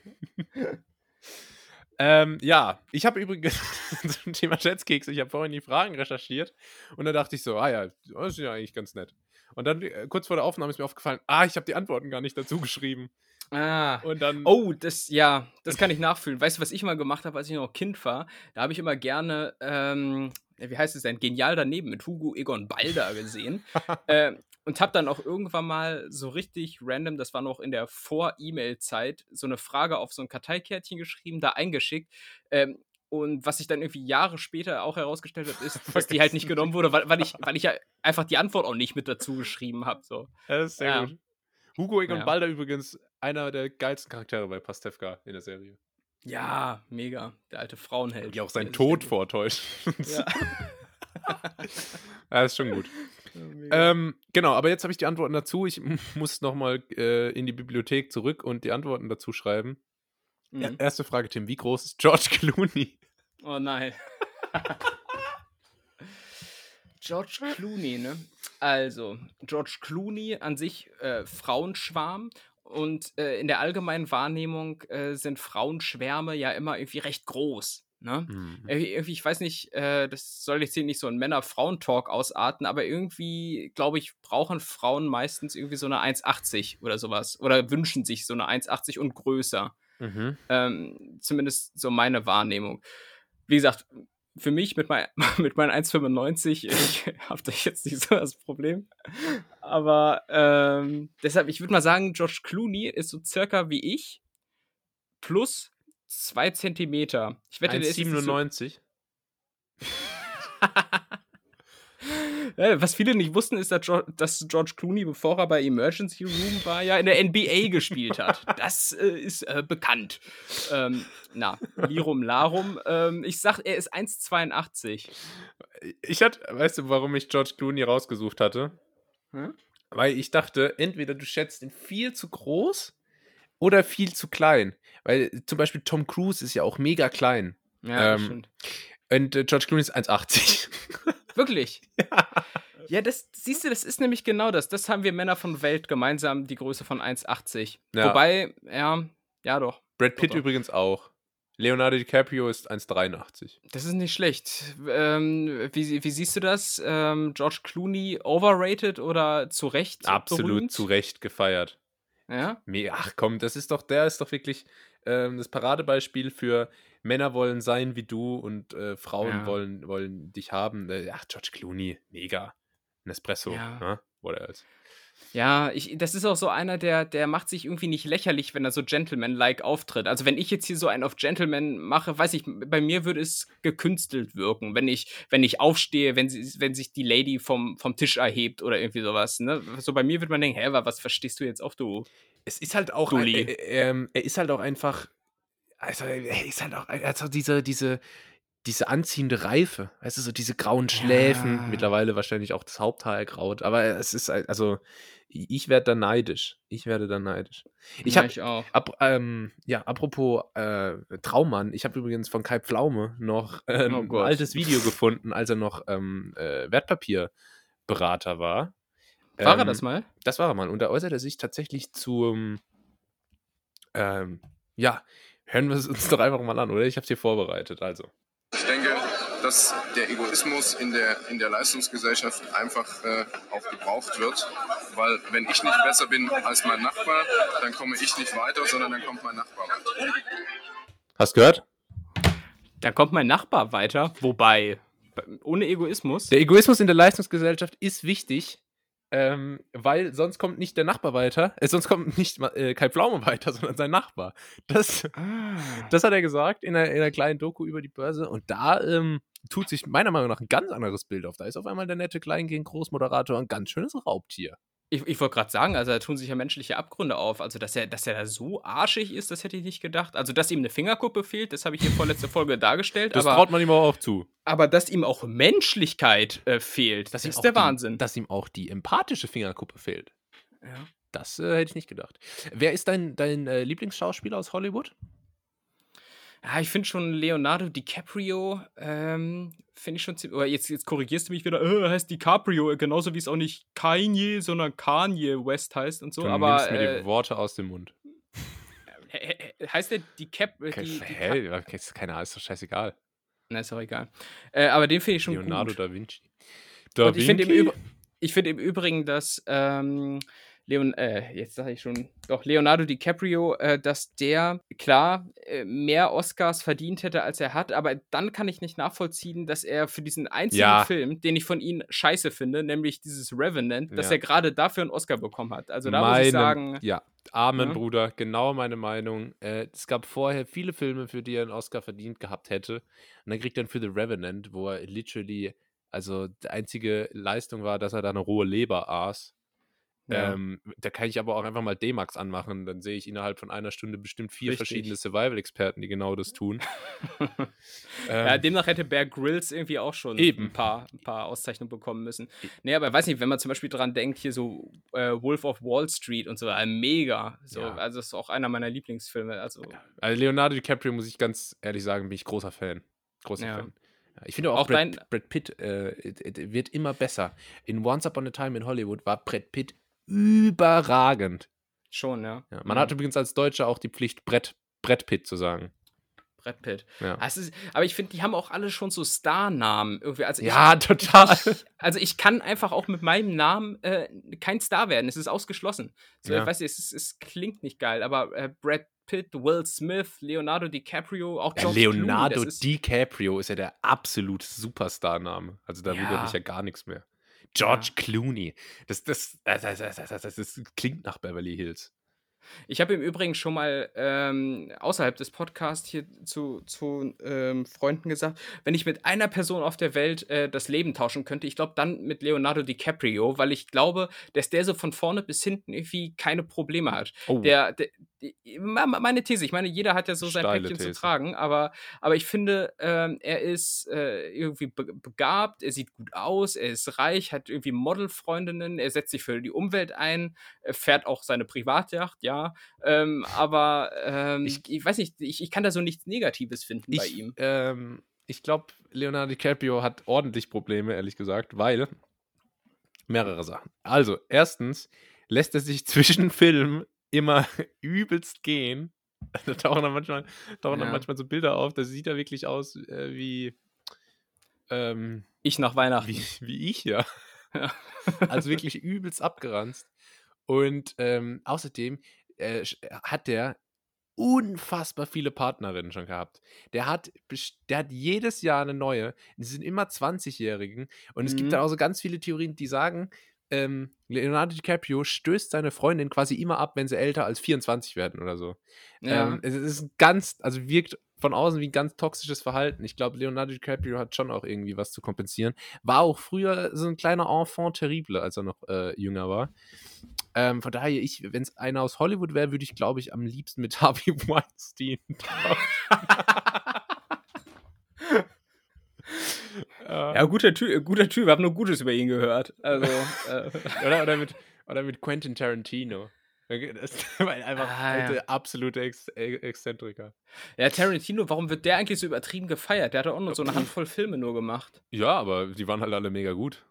ähm, ja, ich habe übrigens (laughs) zum Thema Schätzkeks, ich habe vorhin die Fragen recherchiert und da dachte ich so, ah ja, das ist ja eigentlich ganz nett. Und dann äh, kurz vor der Aufnahme ist mir aufgefallen, ah, ich habe die Antworten gar nicht dazu geschrieben. Ah. Und dann. Oh, das, ja, das kann ich nachfühlen. Weißt du, was ich mal gemacht habe, als ich noch Kind war? Da habe ich immer gerne, ähm, wie heißt es denn? Genial daneben mit Hugo Egon Balder gesehen. (laughs) äh, und habe dann auch irgendwann mal so richtig random, das war noch in der Vor-E-Mail-Zeit, so eine Frage auf so ein Karteikärtchen geschrieben, da eingeschickt. Ähm, und was sich dann irgendwie Jahre später auch herausgestellt hat, ist, (laughs) dass die halt nicht genommen wurde, weil, weil, ich, weil ich ja einfach die Antwort auch nicht mit dazu geschrieben habe. So. Das ist sehr ja. gut. Hugo Egon ja. Balder übrigens einer der geilsten Charaktere bei Pastewka in der Serie. Ja, mega. Der alte Frauenheld. Die auch seinen Tod vortäuscht. Ja. (laughs) (laughs) ja, ist schon gut. Ähm, genau, aber jetzt habe ich die Antworten dazu. Ich (laughs) muss nochmal äh, in die Bibliothek zurück und die Antworten dazu schreiben. Mhm. Erste Frage, Tim. Wie groß ist George (laughs) Clooney? Oh nein. George Clooney, ne? Also, George Clooney an sich äh, Frauenschwarm und äh, in der allgemeinen Wahrnehmung äh, sind Frauenschwärme ja immer irgendwie recht groß. Ne? Mhm. Irgendwie, ich weiß nicht, äh, das soll jetzt hier nicht so ein Männer-Frauen-Talk ausarten, aber irgendwie, glaube ich, brauchen Frauen meistens irgendwie so eine 1,80 oder sowas. Oder wünschen sich so eine 1,80 und größer. Mhm. Ähm, zumindest so meine Wahrnehmung. Wie gesagt, für mich mit, mein, (laughs) mit meinen 1,95, ich (laughs) habe da jetzt nicht so das Problem. Aber ähm, deshalb, ich würde mal sagen, George Clooney ist so circa wie ich, plus zwei Zentimeter. Ich wette, 1,97. (laughs) Was viele nicht wussten, ist, dass George Clooney, bevor er bei Emergency Room war, ja in der NBA (laughs) gespielt hat. Das äh, ist äh, bekannt. Ähm, na, Lirum Larum. Ähm, ich sag, er ist 1,82. Ich hatte, weißt du, warum ich George Clooney rausgesucht hatte? Hm? Weil ich dachte, entweder du schätzt ihn viel zu groß oder viel zu klein. Weil zum Beispiel Tom Cruise ist ja auch mega klein. Ja, ähm, stimmt. Und äh, George Clooney ist 1,80. (laughs) Wirklich? Ja. Ja, das siehst du, das ist nämlich genau das. Das haben wir Männer von Welt gemeinsam, die Größe von 1,80. Ja. Wobei, ja, ja doch. Brad Pitt doch, übrigens auch. Leonardo DiCaprio ist 1,83. Das ist nicht schlecht. Ähm, wie, wie, siehst du das? Ähm, George Clooney overrated oder zu Recht? Absolut berühmt? zu Recht gefeiert. Ja? Ach komm, das ist doch, der ist doch wirklich ähm, das Paradebeispiel für Männer wollen sein wie du und äh, Frauen ja. wollen, wollen dich haben. Äh, ach, George Clooney, mega. Nespresso, ja. ne? What else? Ja, ich, das ist auch so einer, der, der macht sich irgendwie nicht lächerlich, wenn er so Gentleman-like auftritt. Also wenn ich jetzt hier so einen auf Gentleman mache, weiß ich, bei mir würde es gekünstelt wirken, wenn ich, wenn ich aufstehe, wenn, sie, wenn sich die Lady vom, vom Tisch erhebt oder irgendwie sowas. Ne? So bei mir würde man denken, hä, was verstehst du jetzt auf, du? Es ist halt auch, ein, äh, äh, er ist halt auch einfach, also er ist halt auch, also diese, diese, diese anziehende Reife, weißt du, so diese grauen Schläfen, ja. mittlerweile wahrscheinlich auch das Haupthaar graut, aber es ist also ich werde da neidisch. Ich werde da neidisch. Ich ja, habe. Ab, ähm, ja, apropos äh, Traummann, ich habe übrigens von Kai Pflaume noch äh, oh ein altes Video gefunden, als er noch ähm, äh, Wertpapierberater war. War ähm, er das mal? Das war er mal. Und da äußert er sich tatsächlich zum, ähm, ja, hören wir es uns doch einfach mal an, oder? Ich habe es hier vorbereitet, also. Ich denke, dass der Egoismus in der, in der Leistungsgesellschaft einfach äh, auch gebraucht wird. Weil wenn ich nicht besser bin als mein Nachbar, dann komme ich nicht weiter, sondern dann kommt mein Nachbar weiter. Hast gehört? Dann kommt mein Nachbar weiter. Wobei, ohne Egoismus. Der Egoismus in der Leistungsgesellschaft ist wichtig, ähm, weil sonst kommt nicht der Nachbar weiter, äh, sonst kommt nicht äh, Kai Pflaume weiter, (laughs) sondern sein Nachbar. Das, ah. das hat er gesagt in einer, in einer, kleinen Doku über die Börse und da ähm, tut sich meiner Meinung nach ein ganz anderes Bild auf. Da ist auf einmal der nette Kleingehen-Großmoderator ein ganz schönes Raubtier. Ich, ich wollte gerade sagen, also da tun sich ja menschliche Abgründe auf. Also, dass er, dass er da so arschig ist, das hätte ich nicht gedacht. Also, dass ihm eine Fingerkuppe fehlt, das habe ich hier vorletzte (laughs) Folge dargestellt. Das aber, traut man ihm auch zu. Aber dass ihm auch Menschlichkeit äh, fehlt, das ist der Wahnsinn. dass ihm auch die empathische Fingerkuppe fehlt. Ja. Das äh, hätte ich nicht gedacht. Wer ist dein, dein äh, Lieblingsschauspieler aus Hollywood? Ja, ich finde schon Leonardo DiCaprio, ähm, finde ich schon ziemlich. Oder jetzt, jetzt korrigierst du mich wieder, äh, heißt DiCaprio, genauso wie es auch nicht Kanye, sondern Kanye West heißt und so. Du aber nimmst mir äh, die Worte aus dem Mund. heißt der die Cap? Äh, die, die Hä? Cap keine Ahnung, ist doch scheißegal. Na, ist doch egal. Äh, aber den finde ich schon Leonardo gut. da Vinci. Da Und ich finde im, find im Übrigen, dass ähm, Leon, äh, jetzt sage ich schon, doch Leonardo DiCaprio, äh, dass der klar äh, mehr Oscars verdient hätte, als er hat, aber dann kann ich nicht nachvollziehen, dass er für diesen einzigen Ja. Film, den ich von ihm scheiße finde, nämlich dieses Revenant, dass Ja. er gerade dafür einen Oscar bekommen hat. Also da muss Meine- ich sagen, Ja, Amen, Ja. Bruder, genau meine Meinung. Äh, es gab vorher viele Filme, für die er einen Oscar verdient gehabt hätte. Und dann kriegt er ihn für The Revenant, wo er literally, also die einzige Leistung war, dass er da eine rohe Leber aß. Ja. Ähm, da kann ich aber auch einfach mal D-Max anmachen. Dann sehe ich innerhalb von einer Stunde bestimmt vier Richtig. verschiedene Survival-Experten, die genau das (laughs) tun. Ja, ähm, demnach hätte Bear Grylls irgendwie auch schon Eben. ein paar, ein paar Auszeichnungen bekommen müssen. Nee, aber weiß nicht, wenn man zum Beispiel dran denkt, hier so äh, Wolf of Wall Street und so, äh, mega. So, Ja. Also, das ist auch einer meiner Lieblingsfilme. Also, also Leonardo DiCaprio, muss ich ganz ehrlich sagen, bin ich großer Fan. Großer Ja. Fan. Ja, Ich finde auch, Auch Brad, Brad Pitt äh, wird immer besser. In Once Upon a Time in Hollywood war Brad Pitt überragend. schon, ja. Ja, man Mhm. hat übrigens als Deutscher auch die Pflicht, Brett, Brett Pitt zu sagen. Brad Pitt. Ja, Ah, ist, aber ich finde, die haben auch alle schon so Star-Namen irgendwie. Also ich, ja (laughs) total. ich, also ich kann einfach auch mit meinem Namen äh, kein Star werden. Es ist ausgeschlossen. So, Ja. ich weiß nicht, es, ist, es klingt nicht geil, aber äh, Brad Pitt, Will Smith, Leonardo DiCaprio, auch Ja, George Leonardo Clooney, ist, DiCaprio ist ja der absolute Superstar-Name. Also da Ja. mich ja gar nichts mehr. George Clooney. Das, das, das, das, das, klingt nach Beverly Hills. Ich habe im Übrigen schon mal ähm, außerhalb des Podcasts hier zu, zu ähm, Freunden gesagt, wenn ich mit einer Person auf der Welt äh, das Leben tauschen könnte, ich glaube dann mit Leonardo DiCaprio, weil ich glaube, dass der so von vorne bis hinten irgendwie keine Probleme hat. Oh, Der, der meine These, ich meine, jeder hat ja so sein Steile Päckchen zu These. tragen, aber, aber ich finde, ähm, er ist äh, irgendwie be begabt, er sieht gut aus, er ist reich, hat irgendwie Modelfreundinnen, er setzt sich für die Umwelt ein, fährt auch seine Privatjacht, ja, ähm, aber ähm, ich, Ich- weiß nicht, ich, ich kann da so nichts Negatives finden bei ich, ihm. Ähm, ich glaube, Leonardo DiCaprio hat ordentlich Probleme, ehrlich gesagt, weil mehrere Sachen. Also, erstens lässt er sich (laughs) zwischen Filmen immer (laughs) übelst gehen. (laughs) Da tauchen dann manchmal, tauchen dann Ja. manchmal so Bilder auf, da sieht er wirklich aus äh, wie, ähm, Ich nach Weihnachten. wie, (laughs) wie ich ja. Ja. also wirklich übelst abgeranzt. Und ähm, außerdem äh, sch- hat der unfassbar viele Partnerinnen schon gehabt. Der hat, der hat jedes Jahr eine neue. Es sind immer 20-Jährigen. Und es Mhm. gibt dann auch so ganz viele Theorien, die sagen, ähm, Leonardo DiCaprio stößt seine Freundin quasi immer ab, wenn sie älter als 24 werden oder so. Ja. Ähm, es ist ganz, also wirkt von außen wie ein ganz toxisches Verhalten. Ich glaube, Leonardo DiCaprio hat schon auch irgendwie was zu kompensieren. War auch früher so ein kleiner Enfant terrible, als er noch äh, jünger war. Ähm, von daher, ich, wenn es einer aus Hollywood wäre, würde ich, glaube ich, am liebsten mit (laughs) Harvey Weinstein (laughs) äh, ja, guter Typ, guter Typ, habe nur Gutes über ihn gehört. Also, (laughs) äh, oder, oder, mit, oder mit Quentin Tarantino. Das (laughs) war einfach Ah, ja. absolute Ex E- Exzentriker. ja, Tarantino, warum wird der eigentlich so übertrieben gefeiert? Der hat doch auch nur so eine Handvoll Filme nur gemacht. Ja, aber die waren halt alle mega gut.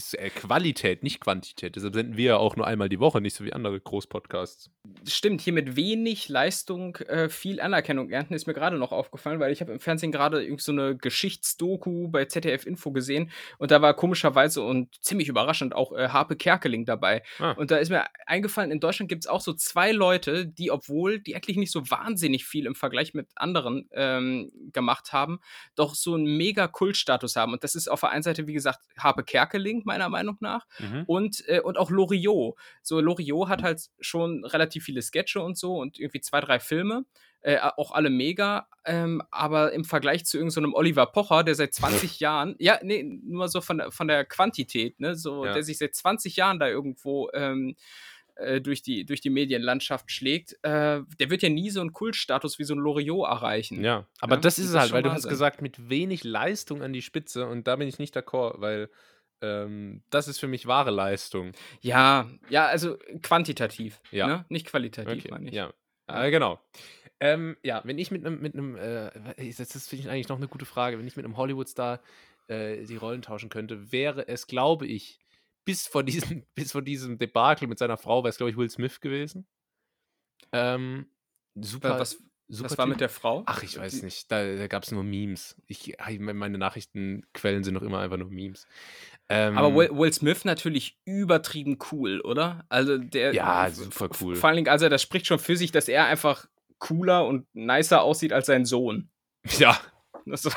Ist äh, Qualität, nicht Quantität. Deshalb senden wir ja auch nur einmal die Woche, nicht so wie andere Großpodcasts. Stimmt, hier mit wenig Leistung äh, viel Anerkennung ernten, ist mir gerade noch aufgefallen, weil ich habe im Fernsehen gerade irgend so eine Geschichtsdoku bei ZDF Info gesehen und da war komischerweise und ziemlich überraschend auch äh, Harpe Kerkeling dabei. Ah. Und da ist mir eingefallen, in Deutschland gibt es auch so zwei Leute, die, obwohl die eigentlich nicht so wahnsinnig viel im Vergleich mit anderen ähm, gemacht haben, doch so einen mega Kultstatus haben. Und das ist auf der einen Seite, wie gesagt, Harpe Kerkeling, meiner Meinung nach Mhm. und, äh, und auch Loriot. So, Loriot hat halt schon relativ viele Sketche und so und irgendwie zwei, drei Filme. Äh, auch alle mega, ähm, aber im Vergleich zu irgendeinem so Oliver Pocher, der seit 20 (laughs) Jahren, ja, nee, nur so von der, von der Quantität, ne, so, Ja. der sich seit 20 Jahren da irgendwo ähm, äh, durch, die, durch die Medienlandschaft schlägt, äh, der wird ja nie so einen Kultstatus wie so ein Loriot erreichen. Ja, aber Ja, das das ist es halt, weil du hast Wahnsinn. gesagt, mit wenig Leistung an die Spitze und da bin ich nicht d'accord, weil ähm, das ist für mich wahre Leistung. Ja, ja, also quantitativ, Ja. ne? nicht qualitativ, Okay, meine ich. ja. Äh, genau. Ähm, ja, wenn ich mit einem, mit einem, äh, das finde ich eigentlich noch eine gute Frage, wenn ich mit einem Hollywood-Star äh, die Rollen tauschen könnte, wäre es, glaube ich, bis vor diesem, (laughs) bis vor diesem Debakel mit seiner Frau, wäre es, glaube ich, Will Smith gewesen. Ähm, super. Was, super was war Typ. mit der Frau? Ach, ich weiß nicht. Da, da gab es nur Memes. Ich, meine Nachrichtenquellen sind noch immer einfach nur Memes. Ähm, Aber Will, Will Smith natürlich übertrieben cool, oder? Also der. Ja, super cool. Vor allen Dingen, also das spricht schon für sich, dass er einfach cooler und nicer aussieht als sein Sohn. Ja, Das,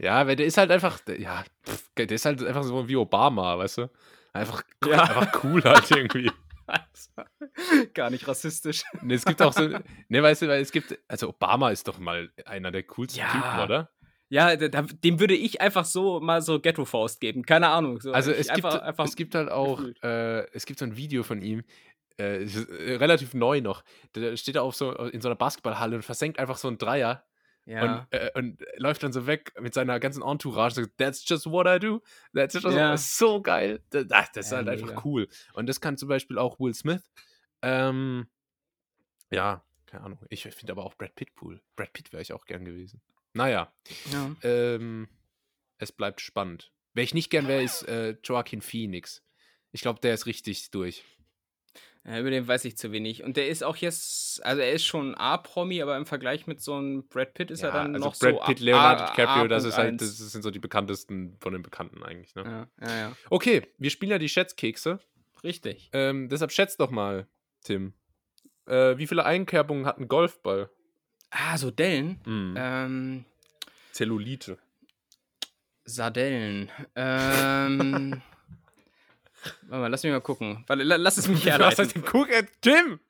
ja, weil der ist halt einfach, ja, pff, der ist halt einfach so wie Obama, weißt du? Einfach, Ja. einfach cool halt irgendwie. (laughs) gar nicht rassistisch. Und es gibt auch so, ne, weißt du, weil es gibt, also Obama ist doch mal einer der coolsten Ja. Typen, oder? Ja, da, da- dem würde ich einfach so mal so Ghetto-Faust geben. Keine Ahnung. So, Also es gibt, einfach, einfach es gibt halt auch, äh, es gibt so ein Video von ihm, äh, äh, relativ neu noch. Da steht er auf so in so einer Basketballhalle und versenkt einfach so einen Dreier ja. und, äh, und läuft dann so weg mit seiner ganzen Entourage. So, That's just what I do. That's just Ja. das ist so geil. Das, das ist halt mega. einfach cool. Und das kann zum Beispiel auch Will Smith. Ähm, ja, keine Ahnung. Ich finde aber auch Brad Pitt cool. Brad Pitt wäre ich auch gern gewesen. Naja, ja. ähm, es bleibt spannend. Wer ich nicht gern wäre, ist äh, Joaquin Phoenix. Ich glaube, der ist richtig durch. Ja, über den weiß ich zu wenig. Und der ist auch jetzt, also er ist schon A-Promi, aber im Vergleich mit so einem Brad Pitt ist er dann also noch Brad so Pitt, A- Leonardo DiCaprio, das ist halt, das sind so die bekanntesten von den Bekannten eigentlich. Ne? Ja, ja, ja. Okay, wir spielen ja die Schätzkekse. Richtig. Ähm, deshalb schätzt doch mal, Tim. Äh, wie viele Einkerbungen hat ein Golfball? Ah, so Dellen. Hm. Ähm, Zellulite. Sardellen. Ähm. (laughs) Warte mal, lass mich mal gucken. Warte, la- lass es mich (laughs) Was herleiten. heißt denn guck, äh, Tim?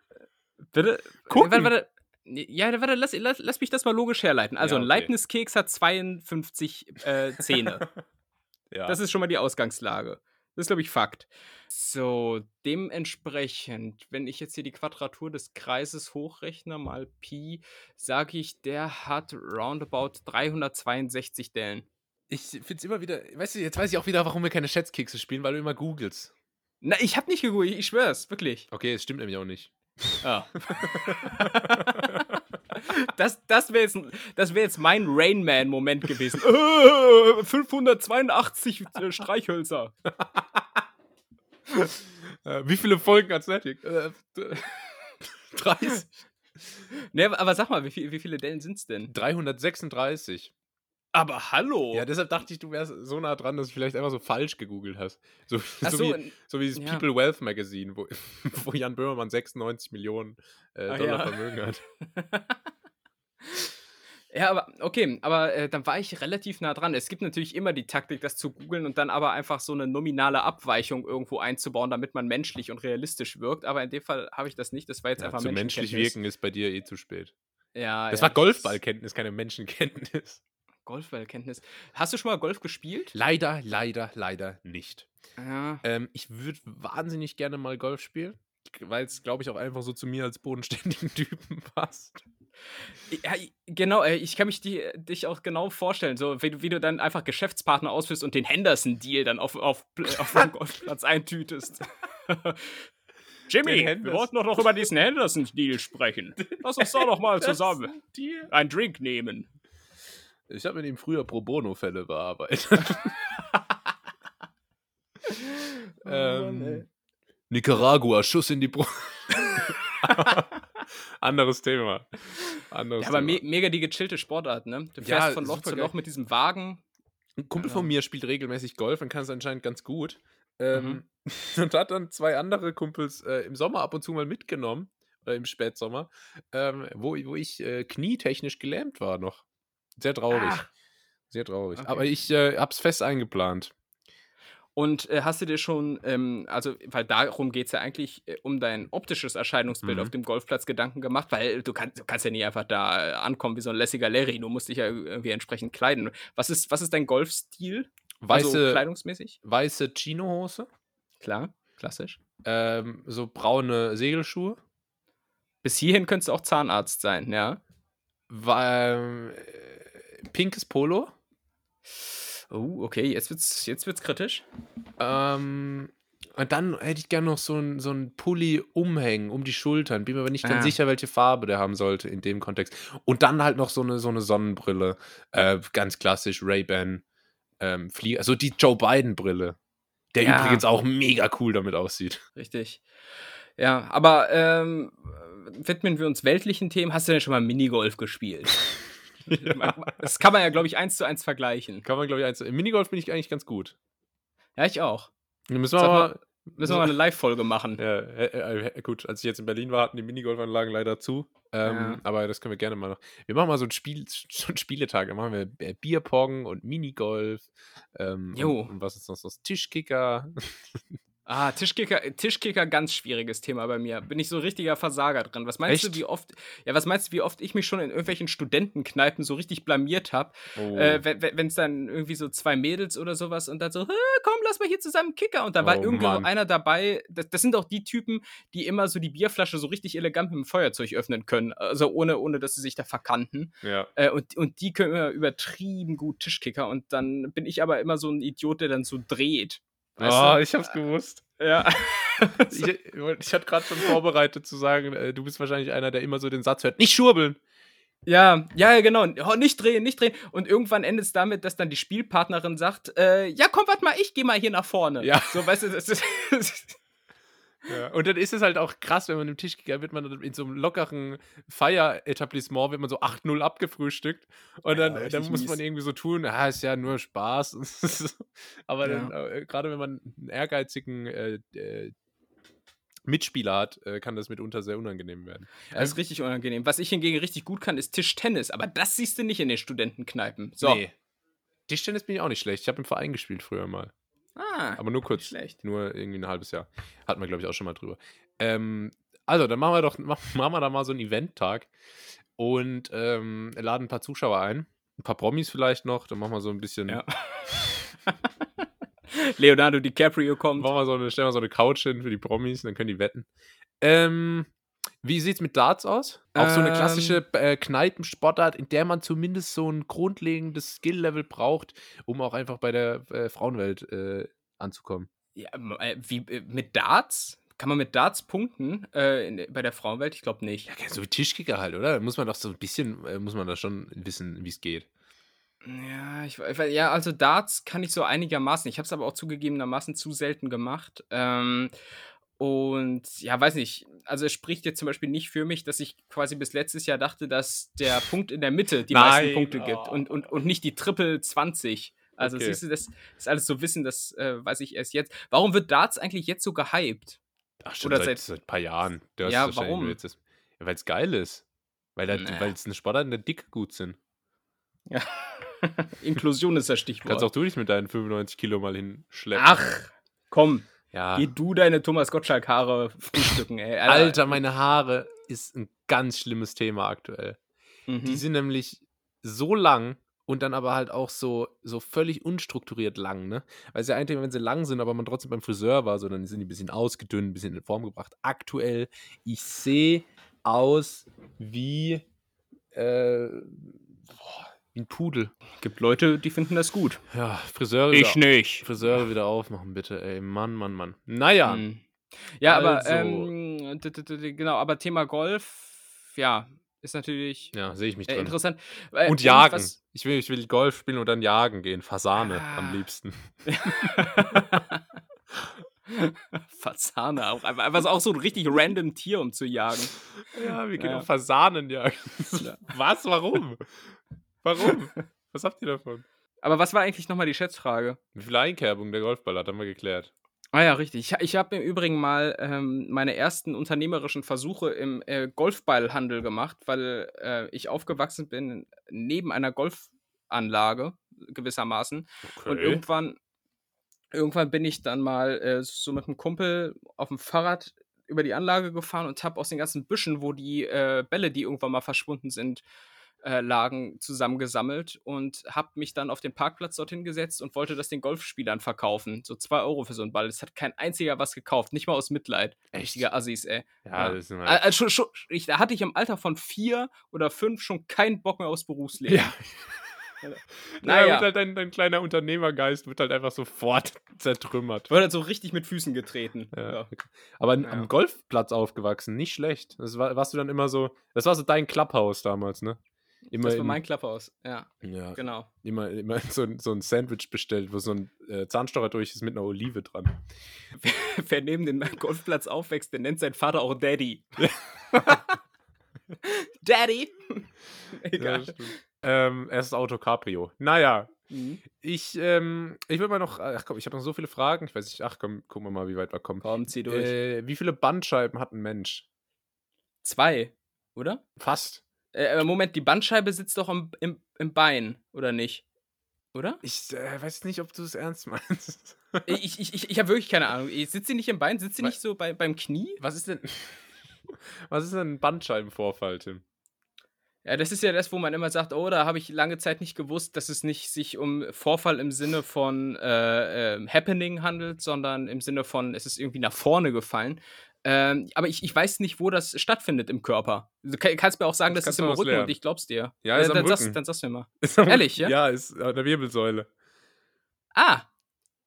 Bitte? Gucken. Warte, warte. Ja, warte, lass, lass, lass mich das mal logisch herleiten. Also, Ja, ein okay. Leibniz-Keks hat 52 äh, Zähne. (laughs) Ja. Das ist schon mal die Ausgangslage. Das ist, glaube ich, Fakt. So, dementsprechend, wenn ich jetzt hier die Quadratur des Kreises hochrechne, mal Pi, sage ich, der hat roundabout 362 Dellen. Ich finde es immer wieder, weißt du, jetzt weiß ich auch wieder, warum wir keine Schätzkekse spielen, weil du immer googelst. Na, ich habe nicht gegoogelt, ich schwör's, wirklich. Okay, es stimmt nämlich auch nicht. Ah. (laughs) das das wäre jetzt, das wär jetzt mein Rain Man-Moment gewesen. (laughs) Äh, 582 äh, Streichhölzer. (laughs) Äh, wie viele Folgen hat Static? Äh, 30. Ne, aber sag mal, wie, viel, wie viele Dellen sind's denn? 336. Aber hallo! Ja, deshalb dachte ich, du wärst so nah dran, dass du vielleicht einfach so falsch gegoogelt hast. So, so, so, wie, so wie dieses ja. People Wealth Magazine, wo, (laughs) wo Jan Böhmermann 96 Millionen äh, Ah, Dollar ja. Vermögen hat. (laughs) Ja, aber okay, aber äh, dann war ich relativ nah dran. Es gibt natürlich immer die Taktik, das zu googeln und dann aber einfach so eine nominale Abweichung irgendwo einzubauen, damit man menschlich und realistisch wirkt. Aber in dem Fall habe ich das nicht. Das war jetzt Ja, einfach zu menschlich wirken ist bei dir eh zu spät. Ja, Das war Golfballkenntnis, keine Menschenkenntnis. Golfballkenntnis. Hast du schon mal Golf gespielt? Leider, leider, leider nicht. Ja. Ähm, ich würde wahnsinnig gerne mal Golf spielen, weil es, glaube ich, auch einfach so zu mir als bodenständigen (laughs) Typen passt. Ja, genau, äh, ich kann mich die, dich auch genau vorstellen, so wie, du- wie du dann einfach Geschäftspartner ausführst und den Henderson-Deal dann auf, auf, auf dem (laughs) Golfplatz eintütest. (laughs) Jimmy, wir wollten doch noch über diesen Henderson-Deal sprechen. Lass uns da doch mal zusammen einen Drink nehmen. Ich habe mit ihm früher Pro Bono-Fälle bearbeitet. (laughs) ähm, Nicaragua, Schuss in die Brust. (laughs) Anderes Thema. Anderes Ja, aber Thema. me mega die gechillte Sportart, ne? Du fährst Ja, von Loch zu. Loch mit diesem Wagen. Ein Kumpel Ja. von mir spielt regelmäßig Golf und kann es anscheinend ganz gut. Mhm. Ähm, (laughs) Und hat dann zwei andere Kumpels äh, im Sommer ab und zu mal mitgenommen, oder im Spätsommer, ähm, wo, wo ich äh, knietechnisch gelähmt war noch. Sehr traurig. Ach. Sehr traurig. Okay. Aber ich äh, hab's fest eingeplant. Und äh, hast du dir schon, ähm, also, weil darum geht es ja eigentlich äh, um dein optisches Erscheinungsbild Mhm. auf dem Golfplatz Gedanken gemacht, weil du, kannst du kannst ja nie einfach da äh, ankommen wie so ein lässiger Larry, du musst dich ja irgendwie entsprechend kleiden. Was ist, was ist dein Golfstil? Weiße, Also kleidungsmäßig? weiße Chinohose, Klar, klassisch. ähm, so braune Segelschuhe, Bis hierhin könntest du auch Zahnarzt sein, ja. ähm, äh, pinkes Polo, Oh, okay, jetzt wird's, jetzt wird's kritisch. ähm, und dann hätte ich gerne noch so ein, so ein Pulli umhängen um die Schultern. Bin mir aber nicht ganz Ah. sicher, welche Farbe der haben sollte in dem Kontext. Und dann halt noch so eine, so eine Sonnenbrille. Äh, ganz klassisch, Ray-Ban. Ähm, Flie also die Joe Biden-Brille. Der Ja. übrigens auch mega cool damit aussieht. Richtig. Ja, aber ähm, widmen wir uns weltlichen Themen. Hast du denn schon mal Minigolf gespielt? (laughs) Das kann man ja, glaube ich, eins zu eins vergleichen. Kann man, glaube ich, eins zu Im Minigolf bin ich eigentlich ganz gut. Ja, ich auch. Dann müssen wir mal, müssen wir mal eine Live-Folge machen. Ja, äh, äh, gut, als ich jetzt in Berlin war, hatten die Minigolfanlagen leider zu. Ähm, Ja. Aber das können wir gerne mal noch. Wir machen mal so ein Spiel, so einen Spieletag. Dann machen wir äh, Bierpong und Minigolf. Ähm, Jo. Und, und was ist noch so? Tischkicker. Ah, Tischkicker, Tischkicker, ganz schwieriges Thema bei mir. Bin ich so ein richtiger Versager drin. Was meinst Echt? du, wie oft, ja, was meinst du, wie oft ich mich schon in irgendwelchen Studentenkneipen so richtig blamiert habe? Oh. Äh, wenn es dann irgendwie so zwei Mädels oder sowas und dann so, "Hä, komm, lass mal hier zusammen Kicker. Und da war Oh, irgendwo Mann. einer dabei. Das, das sind auch die Typen, die immer so die Bierflasche so richtig elegant mit dem Feuerzeug öffnen können. Also ohne, ohne dass sie sich da verkanten. ja. Äh, und, und die können immer übertrieben gut Tischkicker. Und dann bin ich aber immer so ein Idiot, der dann so dreht. Weißt oh, du? ich hab's gewusst. Ja. (laughs) Ich, ich hatte gerade schon vorbereitet zu sagen, äh, du bist wahrscheinlich einer, der immer so den Satz hört, nicht schurbeln. Ja, ja, genau. Nicht drehen, nicht drehen. Und irgendwann endet es damit, dass dann die Spielpartnerin sagt, äh, ja, komm, warte mal, ich geh mal hier nach vorne. Ja. So, weißt du, das ist, (laughs) Ja. Und dann ist es halt auch krass, wenn man im Tischkicker wird man in so einem lockeren Feieretablissement, wird man so 8-0 abgefrühstückt. Und dann, Ja, dann muss man mies. irgendwie so tun, ah, ist ja nur Spaß. (laughs) Aber Ja. dann, äh, gerade wenn man einen ehrgeizigen äh, äh, Mitspieler hat, äh, kann das mitunter sehr unangenehm werden. das ist richtig unangenehm. Was ich hingegen richtig gut kann, ist Tischtennis. Aber das siehst du nicht in den Studentenkneipen. So. Nee. Tischtennis bin ich auch nicht schlecht. Ich habe im Verein gespielt früher mal. Ah, Aber nur kurz. schlecht. Nur irgendwie ein halbes Jahr. Hatten wir, glaube ich, auch schon mal drüber. Ähm, also, dann machen wir doch mach- (laughs) machen wir da mal so einen Event-Tag und ähm, laden ein paar Zuschauer ein. Ein paar Promis vielleicht noch. Dann machen wir so ein bisschen. Ja. (laughs) Leonardo DiCaprio kommt. Machen wir so eine, stellen wir so eine Couch hin für die Promis, dann können die wetten. Ähm, wie sieht's mit Darts aus? Auch so eine Ähm. klassische äh, Kneipensportart, in der man zumindest so ein grundlegendes Skill-Level braucht, um auch einfach bei der äh, Frauenwelt äh, anzukommen. Ja, äh, wie, äh, mit Darts? Kann man mit Darts punkten äh, in, bei der Frauenwelt? Ich glaube nicht. Ja, so wie Tischkicker halt, oder? Da muss man doch so ein bisschen, muss man da schon wissen, wie es geht. Ja, ich, ja, also Darts kann ich so einigermaßen. Ich habe es aber auch zugegebenermaßen zu selten gemacht. Ähm, und ja, weiß nicht. Also es spricht jetzt zum Beispiel nicht für mich, dass ich quasi bis letztes Jahr dachte, dass der Punkt in der Mitte die meisten Nein, Punkte oh. gibt und, und, und nicht die Triple 20. Also Okay. siehst du, das ist alles so Wissen, das äh, weiß ich erst jetzt. Warum wird Darts eigentlich jetzt so gehypt? Ach, schon Oder seit, seit- seit ein paar Jahren. Du Ja, warum? Ja, Weil es geil ist. Weil es eine Sportart, in der Dicke gut sind. (laughs) Inklusion ist das Stichwort. Kannst auch du dich mit deinen 95 Kilo mal hinschleppen. Ach, komm, ja. geh du deine Thomas Gottschalk-Haare frühstücken, ey. Alter, meine Haare ist ein ganz schlimmes Thema aktuell. Mhm. Die sind nämlich so lang und dann aber halt auch so, so völlig unstrukturiert lang, ne? Weil es ja ein Thema, wenn sie lang sind, aber man trotzdem beim Friseur war, so dann sind die ein bisschen ausgedünnt, ein bisschen in Form gebracht. Aktuell, ich sehe aus wie, äh, boah, wie ein Pudel. gibt Leute, die finden das gut. Ja, Friseure, Ich wieder, nicht. Friseure wieder aufmachen, bitte, ey. Mann, Mann, Mann. Naja, Mhm. Ja, aber Also- ähm, d- d- genau, aber Thema Golf, ja, ist natürlich ja, sehe ich mich äh, drin. interessant. Äh, Und jagen. was- Ich will, ich will Golf spielen und dann jagen gehen. Fasane Ah. am liebsten. (laughs) Fasane auch. Einfach, einfach so- auch so ein richtig random Tier, um zu jagen. Ja, wir gehen Ja. auf Fasanen jagen. Ja. Was? Warum? Warum? (laughs) Was habt ihr davon? Aber was war eigentlich nochmal die Schätzfrage? Wie viel Einkerbung der Golfball hat, haben wir geklärt. Ah ja, richtig. Ich, ich habe im Übrigen mal ähm, meine ersten unternehmerischen Versuche im äh, Golfballhandel gemacht, weil äh, ich aufgewachsen bin neben einer Golfanlage gewissermaßen. Und irgendwann, irgendwann bin ich dann mal äh, so mit einem Kumpel auf dem Fahrrad über die Anlage gefahren und habe aus den ganzen Büschen, wo die äh, Bälle, die irgendwann mal verschwunden sind, äh, lagen, zusammengesammelt und habe mich dann auf den Parkplatz dorthin gesetzt und wollte das den Golfspielern verkaufen. So 2 Euro für so einen Ball. Es hat kein einziger was gekauft, nicht mal aus Mitleid. Echt? Richtige Assis, ey. ja, ja. das ist. Also schon, schon, ich, da hatte ich im Alter von vier oder fünf schon keinen Bock mehr aufs Berufsleben. ja. (laughs) (laughs) Naja. naja. Wird halt dein, dein kleiner Unternehmergeist wird halt einfach sofort (laughs) zertrümmert. Wurde halt so richtig mit Füßen getreten. Ja. Ja. Aber Ja. am Golfplatz aufgewachsen, nicht schlecht. Das war, warst du dann immer so. Das war so dein Clubhouse damals, ne? Immer Das war in- mein Klapphaus. Ja, ja, genau. immer, immer (laughs) so, ein- so ein Sandwich bestellt, wo so ein äh, Zahnstocher durch ist mit einer Olive dran. Wer neben dem Golfplatz aufwächst, der nennt seinen Vater auch Daddy. (laughs) Daddy! Egal. Ja, ähm, erstes Auto Cabrio. Naja, mhm. ich, ähm, ich will mal noch, ach komm, ich habe noch so viele Fragen. Ich weiß nicht, ach komm, gucken wir mal, wie weit wir kommen. Komm, zieh durch. Äh, wie viele Bandscheiben hat ein Mensch? Zwei, oder? Fast. Äh, Moment, die Bandscheibe sitzt doch im, im, im Bein, oder nicht? Oder? Ich äh, weiß nicht, ob du es ernst meinst. ich ich, ich, ich habe wirklich keine Ahnung. Sitzt sie nicht im Bein? Sitzt sie nicht so bei, beim Knie? Was ist denn. (laughs) Was ist denn ein Bandscheibenvorfall, Tim? Ja, das ist ja das, wo man immer sagt, oh, da habe ich lange Zeit nicht gewusst, dass es nicht sich um Vorfall im Sinne von äh, äh, Happening handelt, sondern im Sinne von, es ist irgendwie nach vorne gefallen. Ähm, aber ich, ich weiß nicht, wo das stattfindet im Körper. Du kannst mir auch sagen, das, das ist im Rücken lernen. und ich glaub's dir. Ja, ist äh, am dann, Rücken. Sagst, dann sagst du mir mal. Am, Ehrlich, ja? Ja, ist an der Wirbelsäule. Ah,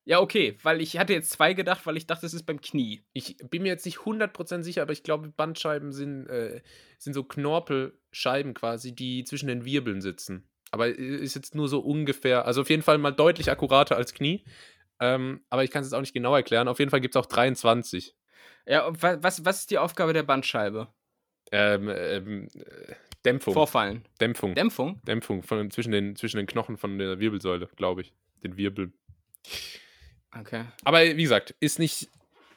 ja, okay, weil ich hatte jetzt zwei gedacht, weil ich dachte, es ist beim Knie. Ich bin mir jetzt nicht 100% sicher, aber ich glaube, Bandscheiben sind, äh, sind so Knorpelscheiben quasi, die zwischen den Wirbeln sitzen. Aber ist jetzt nur so ungefähr, also auf jeden Fall mal deutlich akkurater als Knie. Ähm, aber ich kann es jetzt auch nicht genau erklären. Auf jeden Fall gibt es auch 23. Ja, was, was ist die Aufgabe der Bandscheibe? Ähm, ähm, Dämpfung. Vorfallen. Dämpfung. Dämpfung? Dämpfung von, zwischen, den, zwischen den Knochen von der Wirbelsäule, glaube ich. Den Wirbel. Okay. Aber wie gesagt, ist nicht.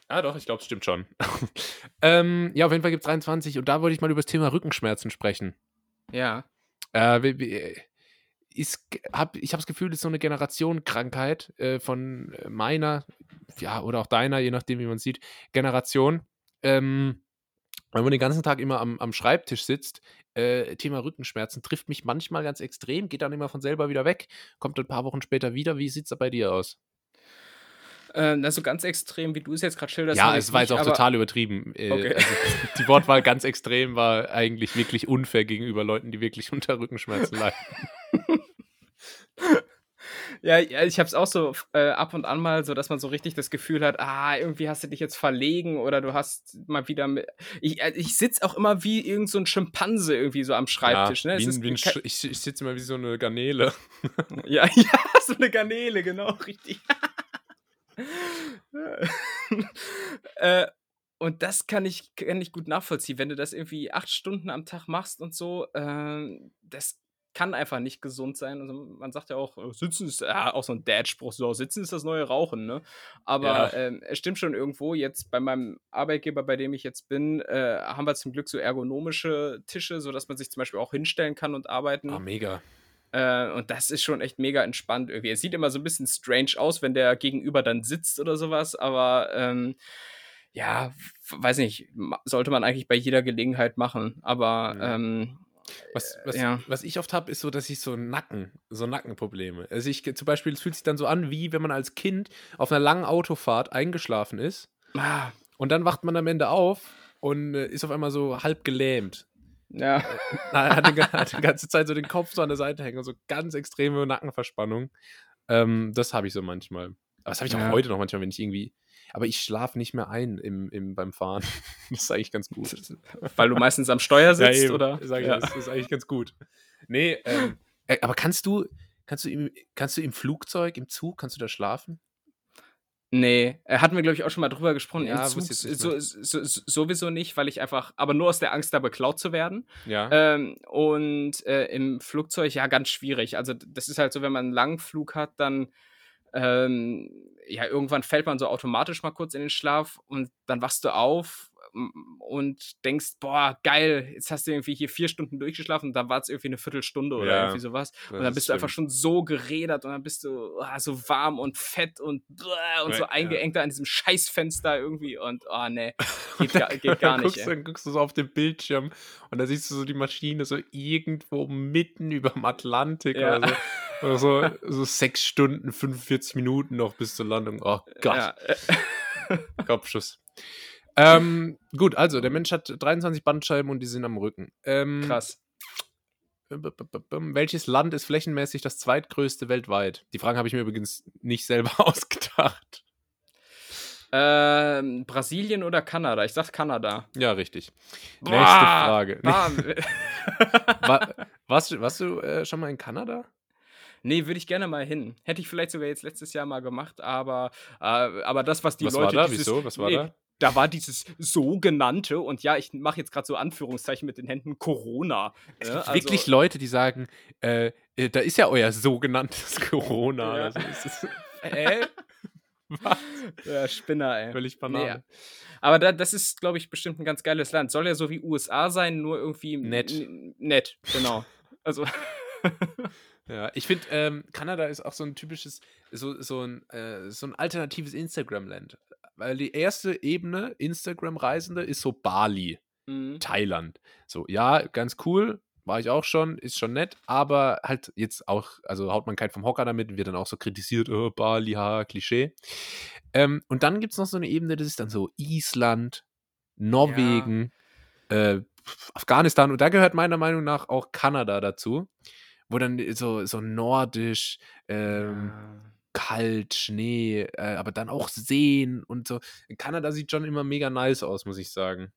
Ah, doch, ich glaube, es stimmt schon. (laughs) ähm, ja, auf jeden Fall gibt es 23 und da wollte ich mal über das Thema Rückenschmerzen sprechen. Ja. Äh, ist, hab, ich habe das Gefühl, das ist so eine Generationenkrankheit äh, von meiner, ja, oder auch deiner, je nachdem, wie man sieht, Generation. Ähm, wenn man den ganzen Tag immer am, am Schreibtisch sitzt, äh, Thema Rückenschmerzen trifft mich manchmal ganz extrem, geht dann immer von selber wieder weg, kommt ein paar Wochen später wieder. Wie sieht es da bei dir aus? Äh, das so ganz extrem, wie du es jetzt gerade schilderst. Ja, es war jetzt auch total übertrieben. Äh, okay. also (laughs) die Wortwahl ganz extrem war eigentlich wirklich unfair gegenüber Leuten, die wirklich unter Rückenschmerzen leiden. Ja, ja, ich habe es auch so äh, ab und an mal so, dass man so richtig das Gefühl hat, ah, irgendwie hast du dich jetzt verlegen oder du hast mal wieder mit. Ich, äh, ich sitze auch immer wie irgend so ein Schimpanse irgendwie so am Schreibtisch. Ja, ne? wie ein, wie ein ich ich sitze immer wie so eine Garnele. (laughs) ja, (laughs) ja, so eine Garnele, genau, richtig. (laughs) äh, und das kann ich, kann ich gut nachvollziehen. Wenn du das irgendwie acht Stunden am Tag machst und so, äh, das kann einfach nicht gesund sein. Also man sagt ja auch, äh, Sitzen ist ja, auch so ein Dad-Spruch, so Sitzen ist das neue Rauchen, ne? Aber ja. ähm, es stimmt schon irgendwo. Jetzt bei meinem Arbeitgeber, bei dem ich jetzt bin, äh, haben wir zum Glück so ergonomische Tische, sodass man sich zum Beispiel auch hinstellen kann und arbeiten. Ah, mega. Äh, und das ist schon echt mega entspannt irgendwie. Es sieht immer so ein bisschen strange aus, wenn der Gegenüber dann sitzt oder sowas, aber ähm, ja, weiß nicht, sollte man eigentlich bei jeder Gelegenheit machen. Aber ja. ähm, was, was, ja. was, ich oft habe, ist so, dass ich so Nacken, so Nackenprobleme. Also ich zum Beispiel, es fühlt sich dann so an, wie wenn man als Kind auf einer langen Autofahrt eingeschlafen ist. Ah. Und dann wacht man am Ende auf und äh, ist auf einmal so halb gelähmt. Ja. Er hat, die, hat die ganze Zeit so den Kopf so an der Seite hängen, so ganz extreme Nackenverspannung. Ähm, das habe ich so manchmal. Aber das habe ich auch ja. heute noch manchmal, wenn ich irgendwie. Aber ich schlafe nicht mehr ein im, im, beim Fahren. (laughs) (laughs) Das ist eigentlich ganz gut. Weil du meistens am Steuer sitzt, ja, oder? Sag ich, ja. das, ist eigentlich ganz gut. Nee, ähm, äh, aber kannst du, kannst du im, kannst du im Flugzeug, im Zug, kannst du da schlafen? Nee, hatten wir, glaube ich, auch schon mal drüber gesprochen. Ja, Zug, so, so, sowieso nicht, weil ich einfach, aber nur aus der Angst, da beklaut zu werden. Ja. Ähm, und äh, im Flugzeug, ja, ganz schwierig. Also, das ist halt so, wenn man einen langen Flug hat, dann, ähm, ja, irgendwann fällt man so automatisch mal kurz in den Schlaf und dann wachst du auf und denkst, boah, geil, jetzt hast du irgendwie hier vier Stunden durchgeschlafen und da war es irgendwie eine Viertelstunde oder ja, irgendwie sowas. Und dann bist du einfach schon so gerädert und dann bist du oh, so warm und fett und, und so eingeengt ja. an diesem Scheißfenster irgendwie und oh ne, (laughs) geht, gar, geht gar nicht. Guckst, dann guckst du so auf den Bildschirm und da siehst du so die Maschine so irgendwo mitten über dem Atlantik ja. oder so. (laughs) Oder so, so sechs Stunden, 45 Minuten noch bis zur Landung. Oh Gott. (laughs) Kopfschuss. Ähm, gut, also der Mensch hat 23 Bandscheiben und die sind am Rücken. Ähm, Krass. Welches Land ist flächenmäßig das zweitgrößte weltweit? Die Frage habe ich mir übrigens nicht selber (laughs) ausgedacht. Ähm, Brasilien oder Kanada? Ich sag Kanada. Ja, richtig. Boah, Nächste Frage. (laughs) (laughs) War, warst, warst du äh, schon mal in Kanada? Nee, würde ich gerne mal hin. Hätte ich vielleicht sogar jetzt letztes Jahr mal gemacht, aber, äh, aber das, was die was Leute. War da? Wieso? Was war nee, da? Da war dieses sogenannte, und ja, ich mache jetzt gerade so Anführungszeichen mit den Händen, Corona. Es gibt also, wirklich Leute, die sagen, äh, äh, da ist ja euer sogenanntes (laughs) Corona. Ja. Also, ist, (laughs) äh, was? Ja, Spinner, ey. Völlig banal. Nee, aber da, das ist, glaube ich, bestimmt ein ganz geiles Land. Soll ja so wie USA sein, nur irgendwie nett. Nett, genau. Also. (laughs) ja, ich finde, ähm, Kanada ist auch so ein typisches, so, so, ein, äh, so ein alternatives Instagram-Land. Weil die erste Ebene Instagram-Reisende ist so Bali, mhm. Thailand. So, ja, ganz cool, war ich auch schon, ist schon nett, aber halt jetzt auch, also haut man keinen vom Hocker damit, wird dann auch so kritisiert, oh, Bali, ha, Klischee. Ähm, und dann gibt es noch so eine Ebene, das ist dann so Island, Norwegen, ja. äh, Afghanistan und da gehört meiner Meinung nach auch Kanada dazu, wo dann so, so nordisch, ähm, ja. Kalt, Schnee, äh, aber dann auch Seen und so. Kanada sieht schon immer mega nice aus, muss ich sagen.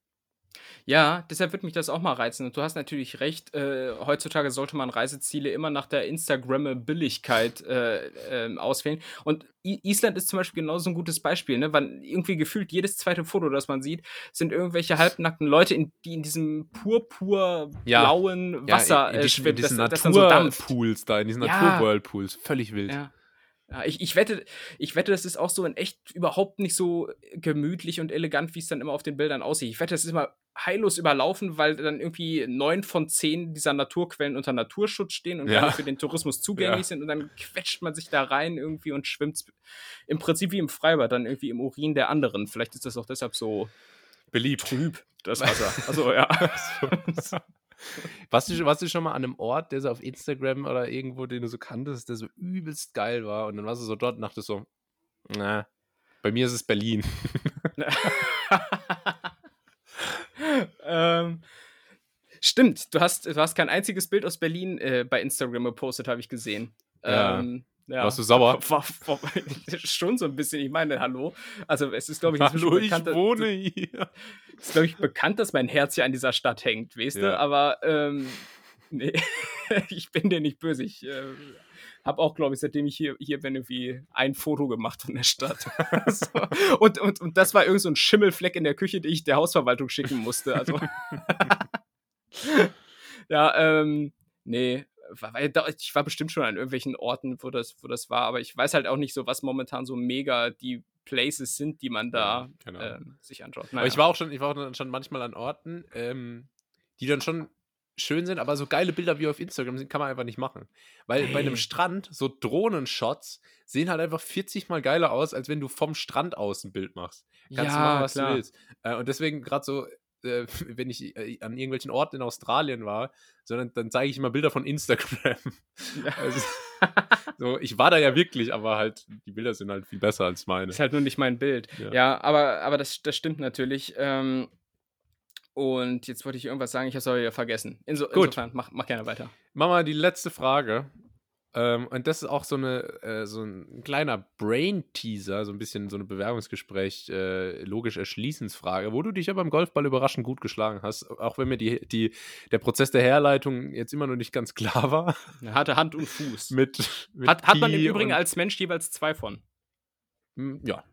Ja, deshalb würde mich das auch mal reizen. Und du hast natürlich recht, äh, heutzutage sollte man Reiseziele immer nach der Instagrammabiligkeit äh, äh, auswählen. Und I Island ist zum Beispiel genauso ein gutes Beispiel, ne? Weil irgendwie gefühlt jedes zweite Foto, das man sieht, sind irgendwelche halbnackten Leute, in, die in diesem purpurblauen ja. Wasser ja, in, in schwimmen. In diesen Naturpools so da, in diesen ja. Naturwhirlpools. Völlig wild. Ja. Ja, ich, ich, wette, ich wette, das ist auch so in echt überhaupt nicht so gemütlich und elegant, wie es dann immer auf den Bildern aussieht. Ich wette, das ist immer heillos überlaufen, weil dann irgendwie neun von zehn dieser Naturquellen unter Naturschutz stehen und ja. für den Tourismus (laughs) zugänglich ja. sind und dann quetscht man sich da rein irgendwie und schwimmt im Prinzip wie im Freibad, dann irgendwie im Urin der anderen. Vielleicht ist das auch deshalb so beliebt. Trüb, das (laughs) Wasser. Also ja. (laughs) Warst du, warst du schon mal an einem Ort, der so auf Instagram oder irgendwo, den du so kanntest, der so übelst geil war und dann warst du so dort und dachtest so, na, bei mir ist es Berlin. (laughs) ähm, stimmt, du hast, du hast kein einziges Bild aus Berlin äh, bei Instagram gepostet, habe ich gesehen. Ja. Ähm, ja. Warst du sauer? (laughs) War, war, (laughs) schon so ein bisschen. Ich meine, hallo. Also es ist, glaube ich, hallo, bekannt, ich wohne hier. (laughs) Ist, glaube ich, bekannt, dass mein Herz hier an dieser Stadt hängt, weißt ja. du? Aber ähm, nee, ich bin dir nicht böse. Ich äh, habe auch, glaube ich, seitdem ich hier, hier bin, irgendwie ein Foto gemacht von der Stadt. so. und, und, und das war irgend so ein Schimmelfleck in der Küche, den ich der Hausverwaltung schicken musste. Also ja, ähm, nee, ich war bestimmt schon an irgendwelchen Orten, wo das, wo das war, aber ich weiß halt auch nicht so, was momentan so mega die Places sind, die man da ja, genau. ähm, sich anschaut. Naja. Aber ich war auch schon, ich war auch schon manchmal an Orten, ähm, die dann schon schön sind, aber so geile Bilder wie auf Instagram sind, kann man einfach nicht machen. Weil hey. bei einem Strand, so Drohnenshots sehen halt einfach 40 mal geiler aus, als wenn du vom Strand aus ein Bild machst. Kannst ja, du machen, was klar. du willst. Äh, und deswegen gerade so äh, (laughs) wenn ich äh, an irgendwelchen Orten in Australien war, sondern dann zeige ich immer Bilder von Instagram. (laughs) also, so, ich war da ja wirklich, aber halt, die Bilder sind halt viel besser als meine. Ist halt nur nicht mein Bild. Ja, ja aber, aber das, das stimmt natürlich. Ähm, und jetzt wollte ich irgendwas sagen, ich habe es aber ja vergessen. Inso, Gut. Insofern, mach, mach gerne weiter. Mach mal die letzte Frage. Ähm, und das ist auch so, eine, äh, so ein kleiner Brain-Teaser, so ein bisschen so eine Bewerbungsgespräch, äh, logisch Erschließensfrage, wo du dich ja beim Golfball überraschend gut geschlagen hast, auch wenn mir die, die, der Prozess der Herleitung jetzt immer noch nicht ganz (laughs) klar war. Er hatte Hand und Fuß. mit, mit hat, hat man im Übrigen als Mensch jeweils zwei von. Hm, ja,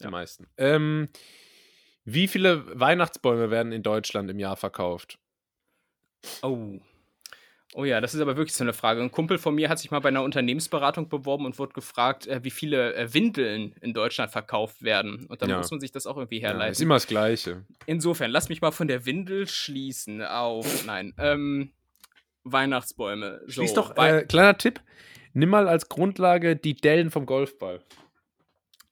die ja. meisten. Ähm, wie viele Weihnachtsbäume werden in Deutschland im Jahr verkauft? Oh. Oh ja, das ist aber wirklich so eine Frage. Ein Kumpel von mir hat sich mal bei einer Unternehmensberatung beworben und wurde gefragt, äh, wie viele äh, Windeln in Deutschland verkauft werden. Und dann ja. muss man sich das auch irgendwie herleiten. Ja, ist immer das Gleiche. Insofern, lass mich mal von der Windel schließen auf, nein, ähm, Weihnachtsbäume. So, Schließ doch, äh, kleiner Tipp, nimm mal als Grundlage die Dellen vom Golfball.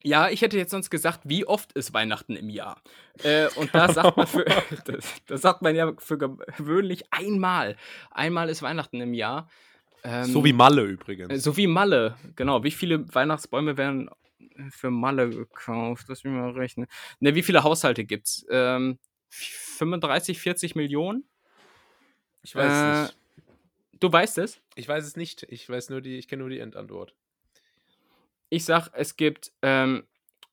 Ja, ich hätte jetzt sonst gesagt, wie oft ist Weihnachten im Jahr? Äh, und da sagt man für, (laughs) (laughs) das, das, sagt man ja für gewöhnlich einmal. Einmal ist Weihnachten im Jahr. Ähm, so wie Malle übrigens. Äh, so wie Malle, genau. Wie viele Weihnachtsbäume werden für Malle gekauft? Lass mich mal rechnen. Ne, wie viele Haushalte gibt's? Ähm, 35, 40 Millionen? Ich weiß äh, nicht. Du weißt es? Ich weiß es nicht. Ich weiß nur die, ich kenne nur die Endantwort ich sag, es gibt ähm,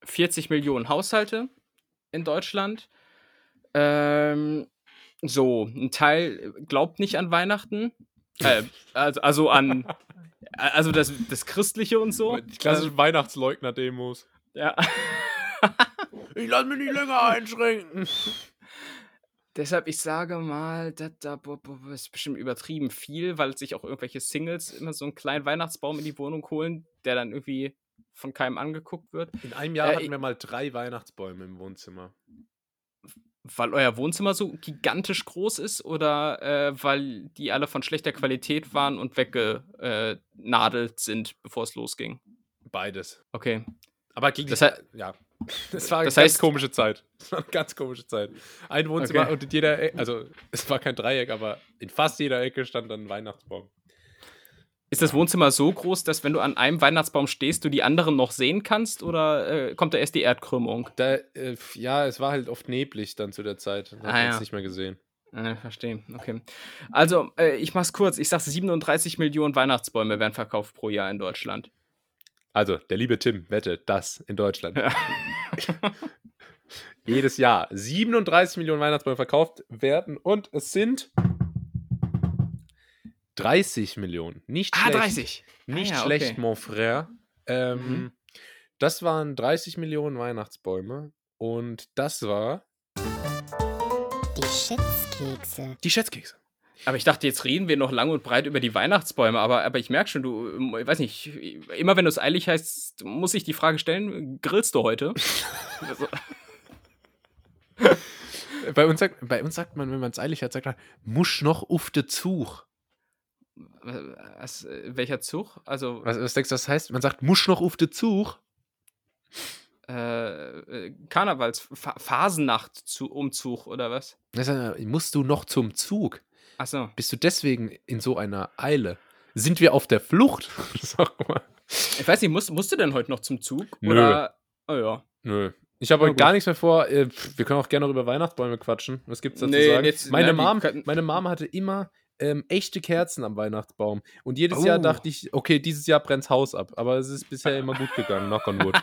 40 Millionen Haushalte in Deutschland. Ähm, so, ein Teil glaubt nicht an Weihnachten. Äh, (laughs) also, also an also das, das Christliche und so. Die klassischen ähm, Weihnachtsleugner-Demos. Ja. (laughs) Ich lasse mich nicht länger einschränken. (laughs) Deshalb, ich sage mal, das, das ist bestimmt übertrieben viel, weil sich auch irgendwelche Singles immer so einen kleinen Weihnachtsbaum in die Wohnung holen, der dann irgendwie von keinem angeguckt wird. In einem Jahr äh, hatten wir mal drei Weihnachtsbäume im Wohnzimmer. Weil euer Wohnzimmer so gigantisch groß ist oder äh, weil die alle von schlechter Qualität waren und weggenadelt sind, bevor es losging? Beides. Okay. Aber gegen das heißt, ja. (laughs) Das war eine das ganz komische Zeit. Das war eine ganz komische Zeit. Ein Wohnzimmer okay. und in jeder Ecke, also es war kein Dreieck, aber in fast jeder Ecke stand dann ein Weihnachtsbaum. Ist das Wohnzimmer so groß, dass wenn du an einem Weihnachtsbaum stehst, du die anderen noch sehen kannst oder äh, kommt da erst die Erdkrümmung? Da, äh, ja, es war halt oft neblig dann zu der Zeit. Da ah, hat ja. es nicht mehr gesehen. Äh, verstehe, okay. Also, äh, ich mach's kurz. Ich sag, 37 Millionen Weihnachtsbäume werden verkauft pro Jahr in Deutschland. Also, der liebe Tim wette, das in Deutschland. Ja. (laughs) Jedes Jahr 37 Millionen Weihnachtsbäume verkauft werden und es sind 30 Millionen. Nicht ah, schlecht. 30. Nicht ah, ja, schlecht, okay. mon frère. Ähm, mhm. Das waren 30 Millionen Weihnachtsbäume und das war. Die Schätzkekse. Die Schätzkekse. Aber ich dachte, jetzt reden wir noch lang und breit über die Weihnachtsbäume, aber, aber ich merke schon, du, ähm, ich weiß nicht, immer wenn du es eilig heißt, muss ich die Frage stellen, grillst du heute? (laughs) also. bei, uns sagt, bei uns sagt man, wenn man es eilig hat, sagt man, musch noch auf de Zug. Was, welcher Zug? Also. Was, was denkst du, das heißt? Man sagt, musch noch auf de Zug. Äh, äh Karnevals, Phasennacht-Umzug oder was? Das heißt, musst du noch zum Zug? Ach so. Bist du deswegen in so einer Eile? Sind wir auf der Flucht? (laughs) Sag mal. Ich weiß nicht, musst, musst du denn heute noch zum Zug? Nö. Oder? Oh ja. Nö. Ich habe heute gar nichts mehr vor. Äh, wir können auch gerne noch über Weihnachtsbäume quatschen. Was gibt's da nee, zu sagen? Jetzt, meine, nein, Mom, meine Mom hatte immer ähm, echte Kerzen am Weihnachtsbaum. Und jedes oh. Jahr dachte ich, okay, dieses Jahr brennt's Haus ab. Aber es ist bisher immer gut gegangen, knock on wood. (laughs)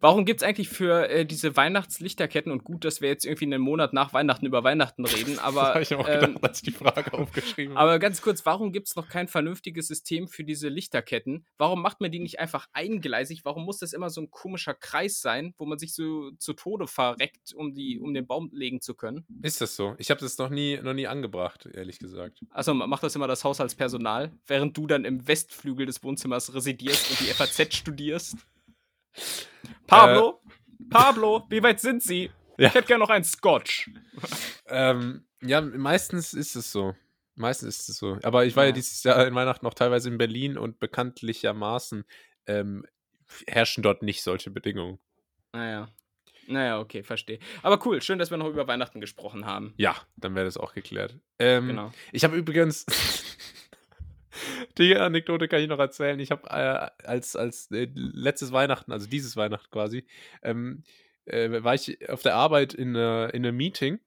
Warum gibt es eigentlich für äh, diese Weihnachtslichterketten und gut, dass wir jetzt irgendwie einen Monat nach Weihnachten über Weihnachten reden, (laughs) aber. das habe ich auch gedacht, ähm, als ich die Frage aufgeschrieben habe. Aber ganz kurz, warum gibt es noch kein vernünftiges System für diese Lichterketten? Warum macht man die nicht einfach eingleisig? Warum muss das immer so ein komischer Kreis sein, wo man sich so zu Tode verreckt, um, die, um den Baum legen zu können? Ist das so? Ich habe das noch nie, noch nie angebracht, ehrlich gesagt. Also macht das immer das Haushaltspersonal, während du dann im Westflügel des Wohnzimmers residierst und die FAZ studierst? Pablo, äh, Pablo, wie weit sind Sie? Ja. Ich hätte gerne noch einen Scotch. Ähm, ja, meistens ist es so. Meistens ist es so. Aber ich war ja, ja dieses Jahr in Weihnachten noch teilweise in Berlin und bekanntlichermaßen ähm, herrschen dort nicht solche Bedingungen. Naja. Naja, okay, verstehe. Aber cool, schön, dass wir noch über Weihnachten gesprochen haben. Ja, dann wäre das auch geklärt. Ähm, genau. Ich habe übrigens (laughs) die Anekdote kann ich noch erzählen. Ich habe äh, als, als äh, letztes Weihnachten, also dieses Weihnachten quasi, ähm, äh, war ich auf der Arbeit in, äh, in einem Meeting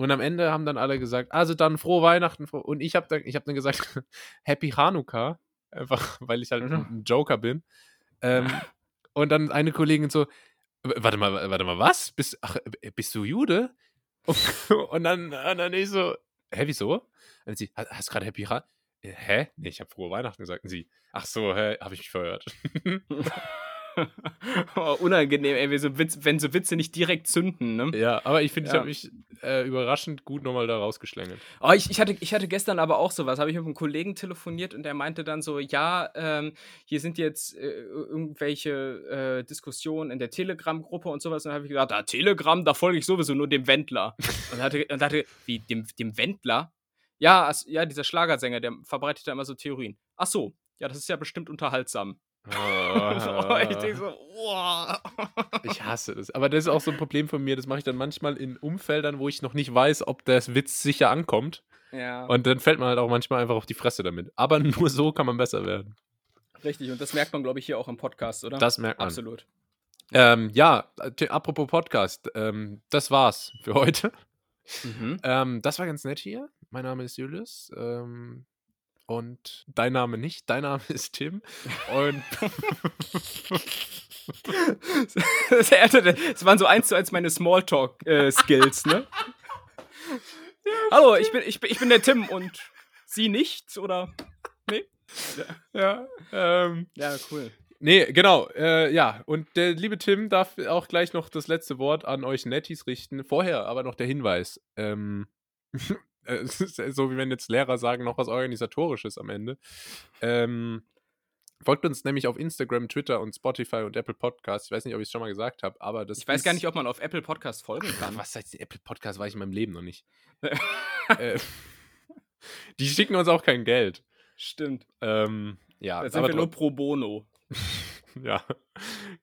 und am Ende haben dann alle gesagt, also dann frohe Weihnachten. Und ich habe dann, hab dann gesagt, (laughs) Happy Hanukkah, einfach (laughs) weil ich halt mhm. ein Joker bin. Ähm, und dann eine Kollegin so, warte mal, warte mal, was? Bist, ach, bist du Jude? Und dann, und dann ich so, hä, wieso? Und sie, hast du gerade Happy Hanukkah? Äh, hä? Nee, ich habe frohe Weihnachten gesagt. Und sie, ach so, hä, habe ich mich verhört. (laughs) oh, unangenehm, ey, wenn so, Witze, wenn so Witze nicht direkt zünden, ne? Ja, aber ich finde, ja. ich habe mich äh, überraschend gut nochmal da rausgeschlängelt. Oh, ich, ich, hatte, ich hatte gestern aber auch sowas, habe ich mit einem Kollegen telefoniert und der meinte dann so, ja, ähm, hier sind jetzt äh, irgendwelche äh, Diskussionen in der Telegram-Gruppe und sowas. Und dann habe ich gesagt, ah, Telegram, da folge ich sowieso nur dem Wendler. und hatte, und hatte wie, dem, dem Wendler? Ja, also, ja, dieser Schlagersänger, der verbreitet da immer so Theorien. Ach so, ja, das ist ja bestimmt unterhaltsam. (laughs) Oh, ich denke so, oh. Ich (laughs) hasse das. Aber das ist auch so ein Problem von mir. Das mache ich dann manchmal in Umfeldern, wo ich noch nicht weiß, ob der Witz sicher ankommt. Ja. Und dann fällt man halt auch manchmal einfach auf die Fresse damit. Aber (laughs) nur so kann man besser werden. Richtig, und das merkt man, glaube ich, hier auch im Podcast, oder? Das merkt man. Absolut. Ähm, ja, apropos Podcast, ähm, das war's für heute. Mhm. Ähm, das war ganz nett hier. Mein Name ist Julius. Ähm, und dein Name nicht. Dein Name (laughs) ist Tim. Und. (laughs) das waren so eins zu eins meine Smalltalk-Skills, äh, ne? Ja, Hallo, ich bin, ich, bin, ich bin der Tim und Sie nicht, oder? Nee? Ja, ähm, ja, cool. Nee, genau. Äh, ja, und der liebe Tim darf auch gleich noch das letzte Wort an euch Netties richten. Vorher aber noch der Hinweis. Ähm, (laughs) ist so, wie wenn jetzt Lehrer sagen, noch was Organisatorisches am Ende. Ähm, folgt uns nämlich auf Instagram, Twitter und Spotify und Apple Podcasts. Ich weiß nicht, ob ich es schon mal gesagt habe, aber das Ich weiß gar nicht, ob man auf Apple Podcast folgen kann. Was heißt Apple Podcast? War ich in meinem Leben noch nicht. äh, (laughs) die schicken uns auch kein Geld. Stimmt. Ähm, ja, da sind wir nur pro bono. (laughs) ja,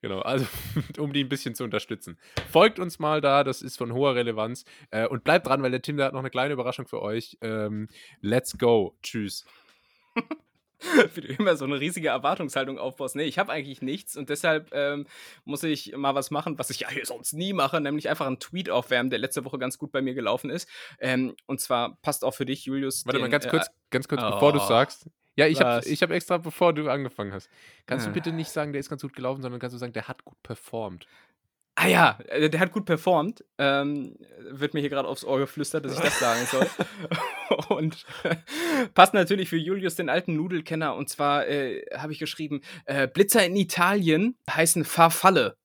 genau. Also, (laughs) um die ein bisschen zu unterstützen. Folgt uns mal da, das ist von hoher Relevanz. Äh, und bleibt dran, weil der Tim, der hat noch eine kleine Überraschung für euch. Ähm, let's go. Tschüss. (laughs) Wie du immer so eine riesige Erwartungshaltung aufbaust. Nee, ich habe eigentlich nichts und deshalb ähm, muss ich mal was machen, was ich ja hier sonst nie mache, nämlich einfach einen Tweet aufwärmen, der letzte Woche ganz gut bei mir gelaufen ist. Ähm, und zwar passt auch für dich, Julius. Warte den, mal ganz kurz, äh, ganz kurz, oh, bevor du sagst. Ja, ich habe hab extra, bevor du angefangen hast. Kannst du ah. bitte nicht sagen, der ist ganz gut gelaufen, sondern kannst du sagen, der hat gut performt. Ah ja, äh, der hat gut performt. Ähm, wird mir hier gerade aufs Ohr geflüstert, dass ich das sagen soll. (laughs) und (laughs) äh, passt natürlich für Julius, den alten Nudelkenner. Und zwar äh, habe ich geschrieben: äh, Blitzer in Italien heißen Farfalle.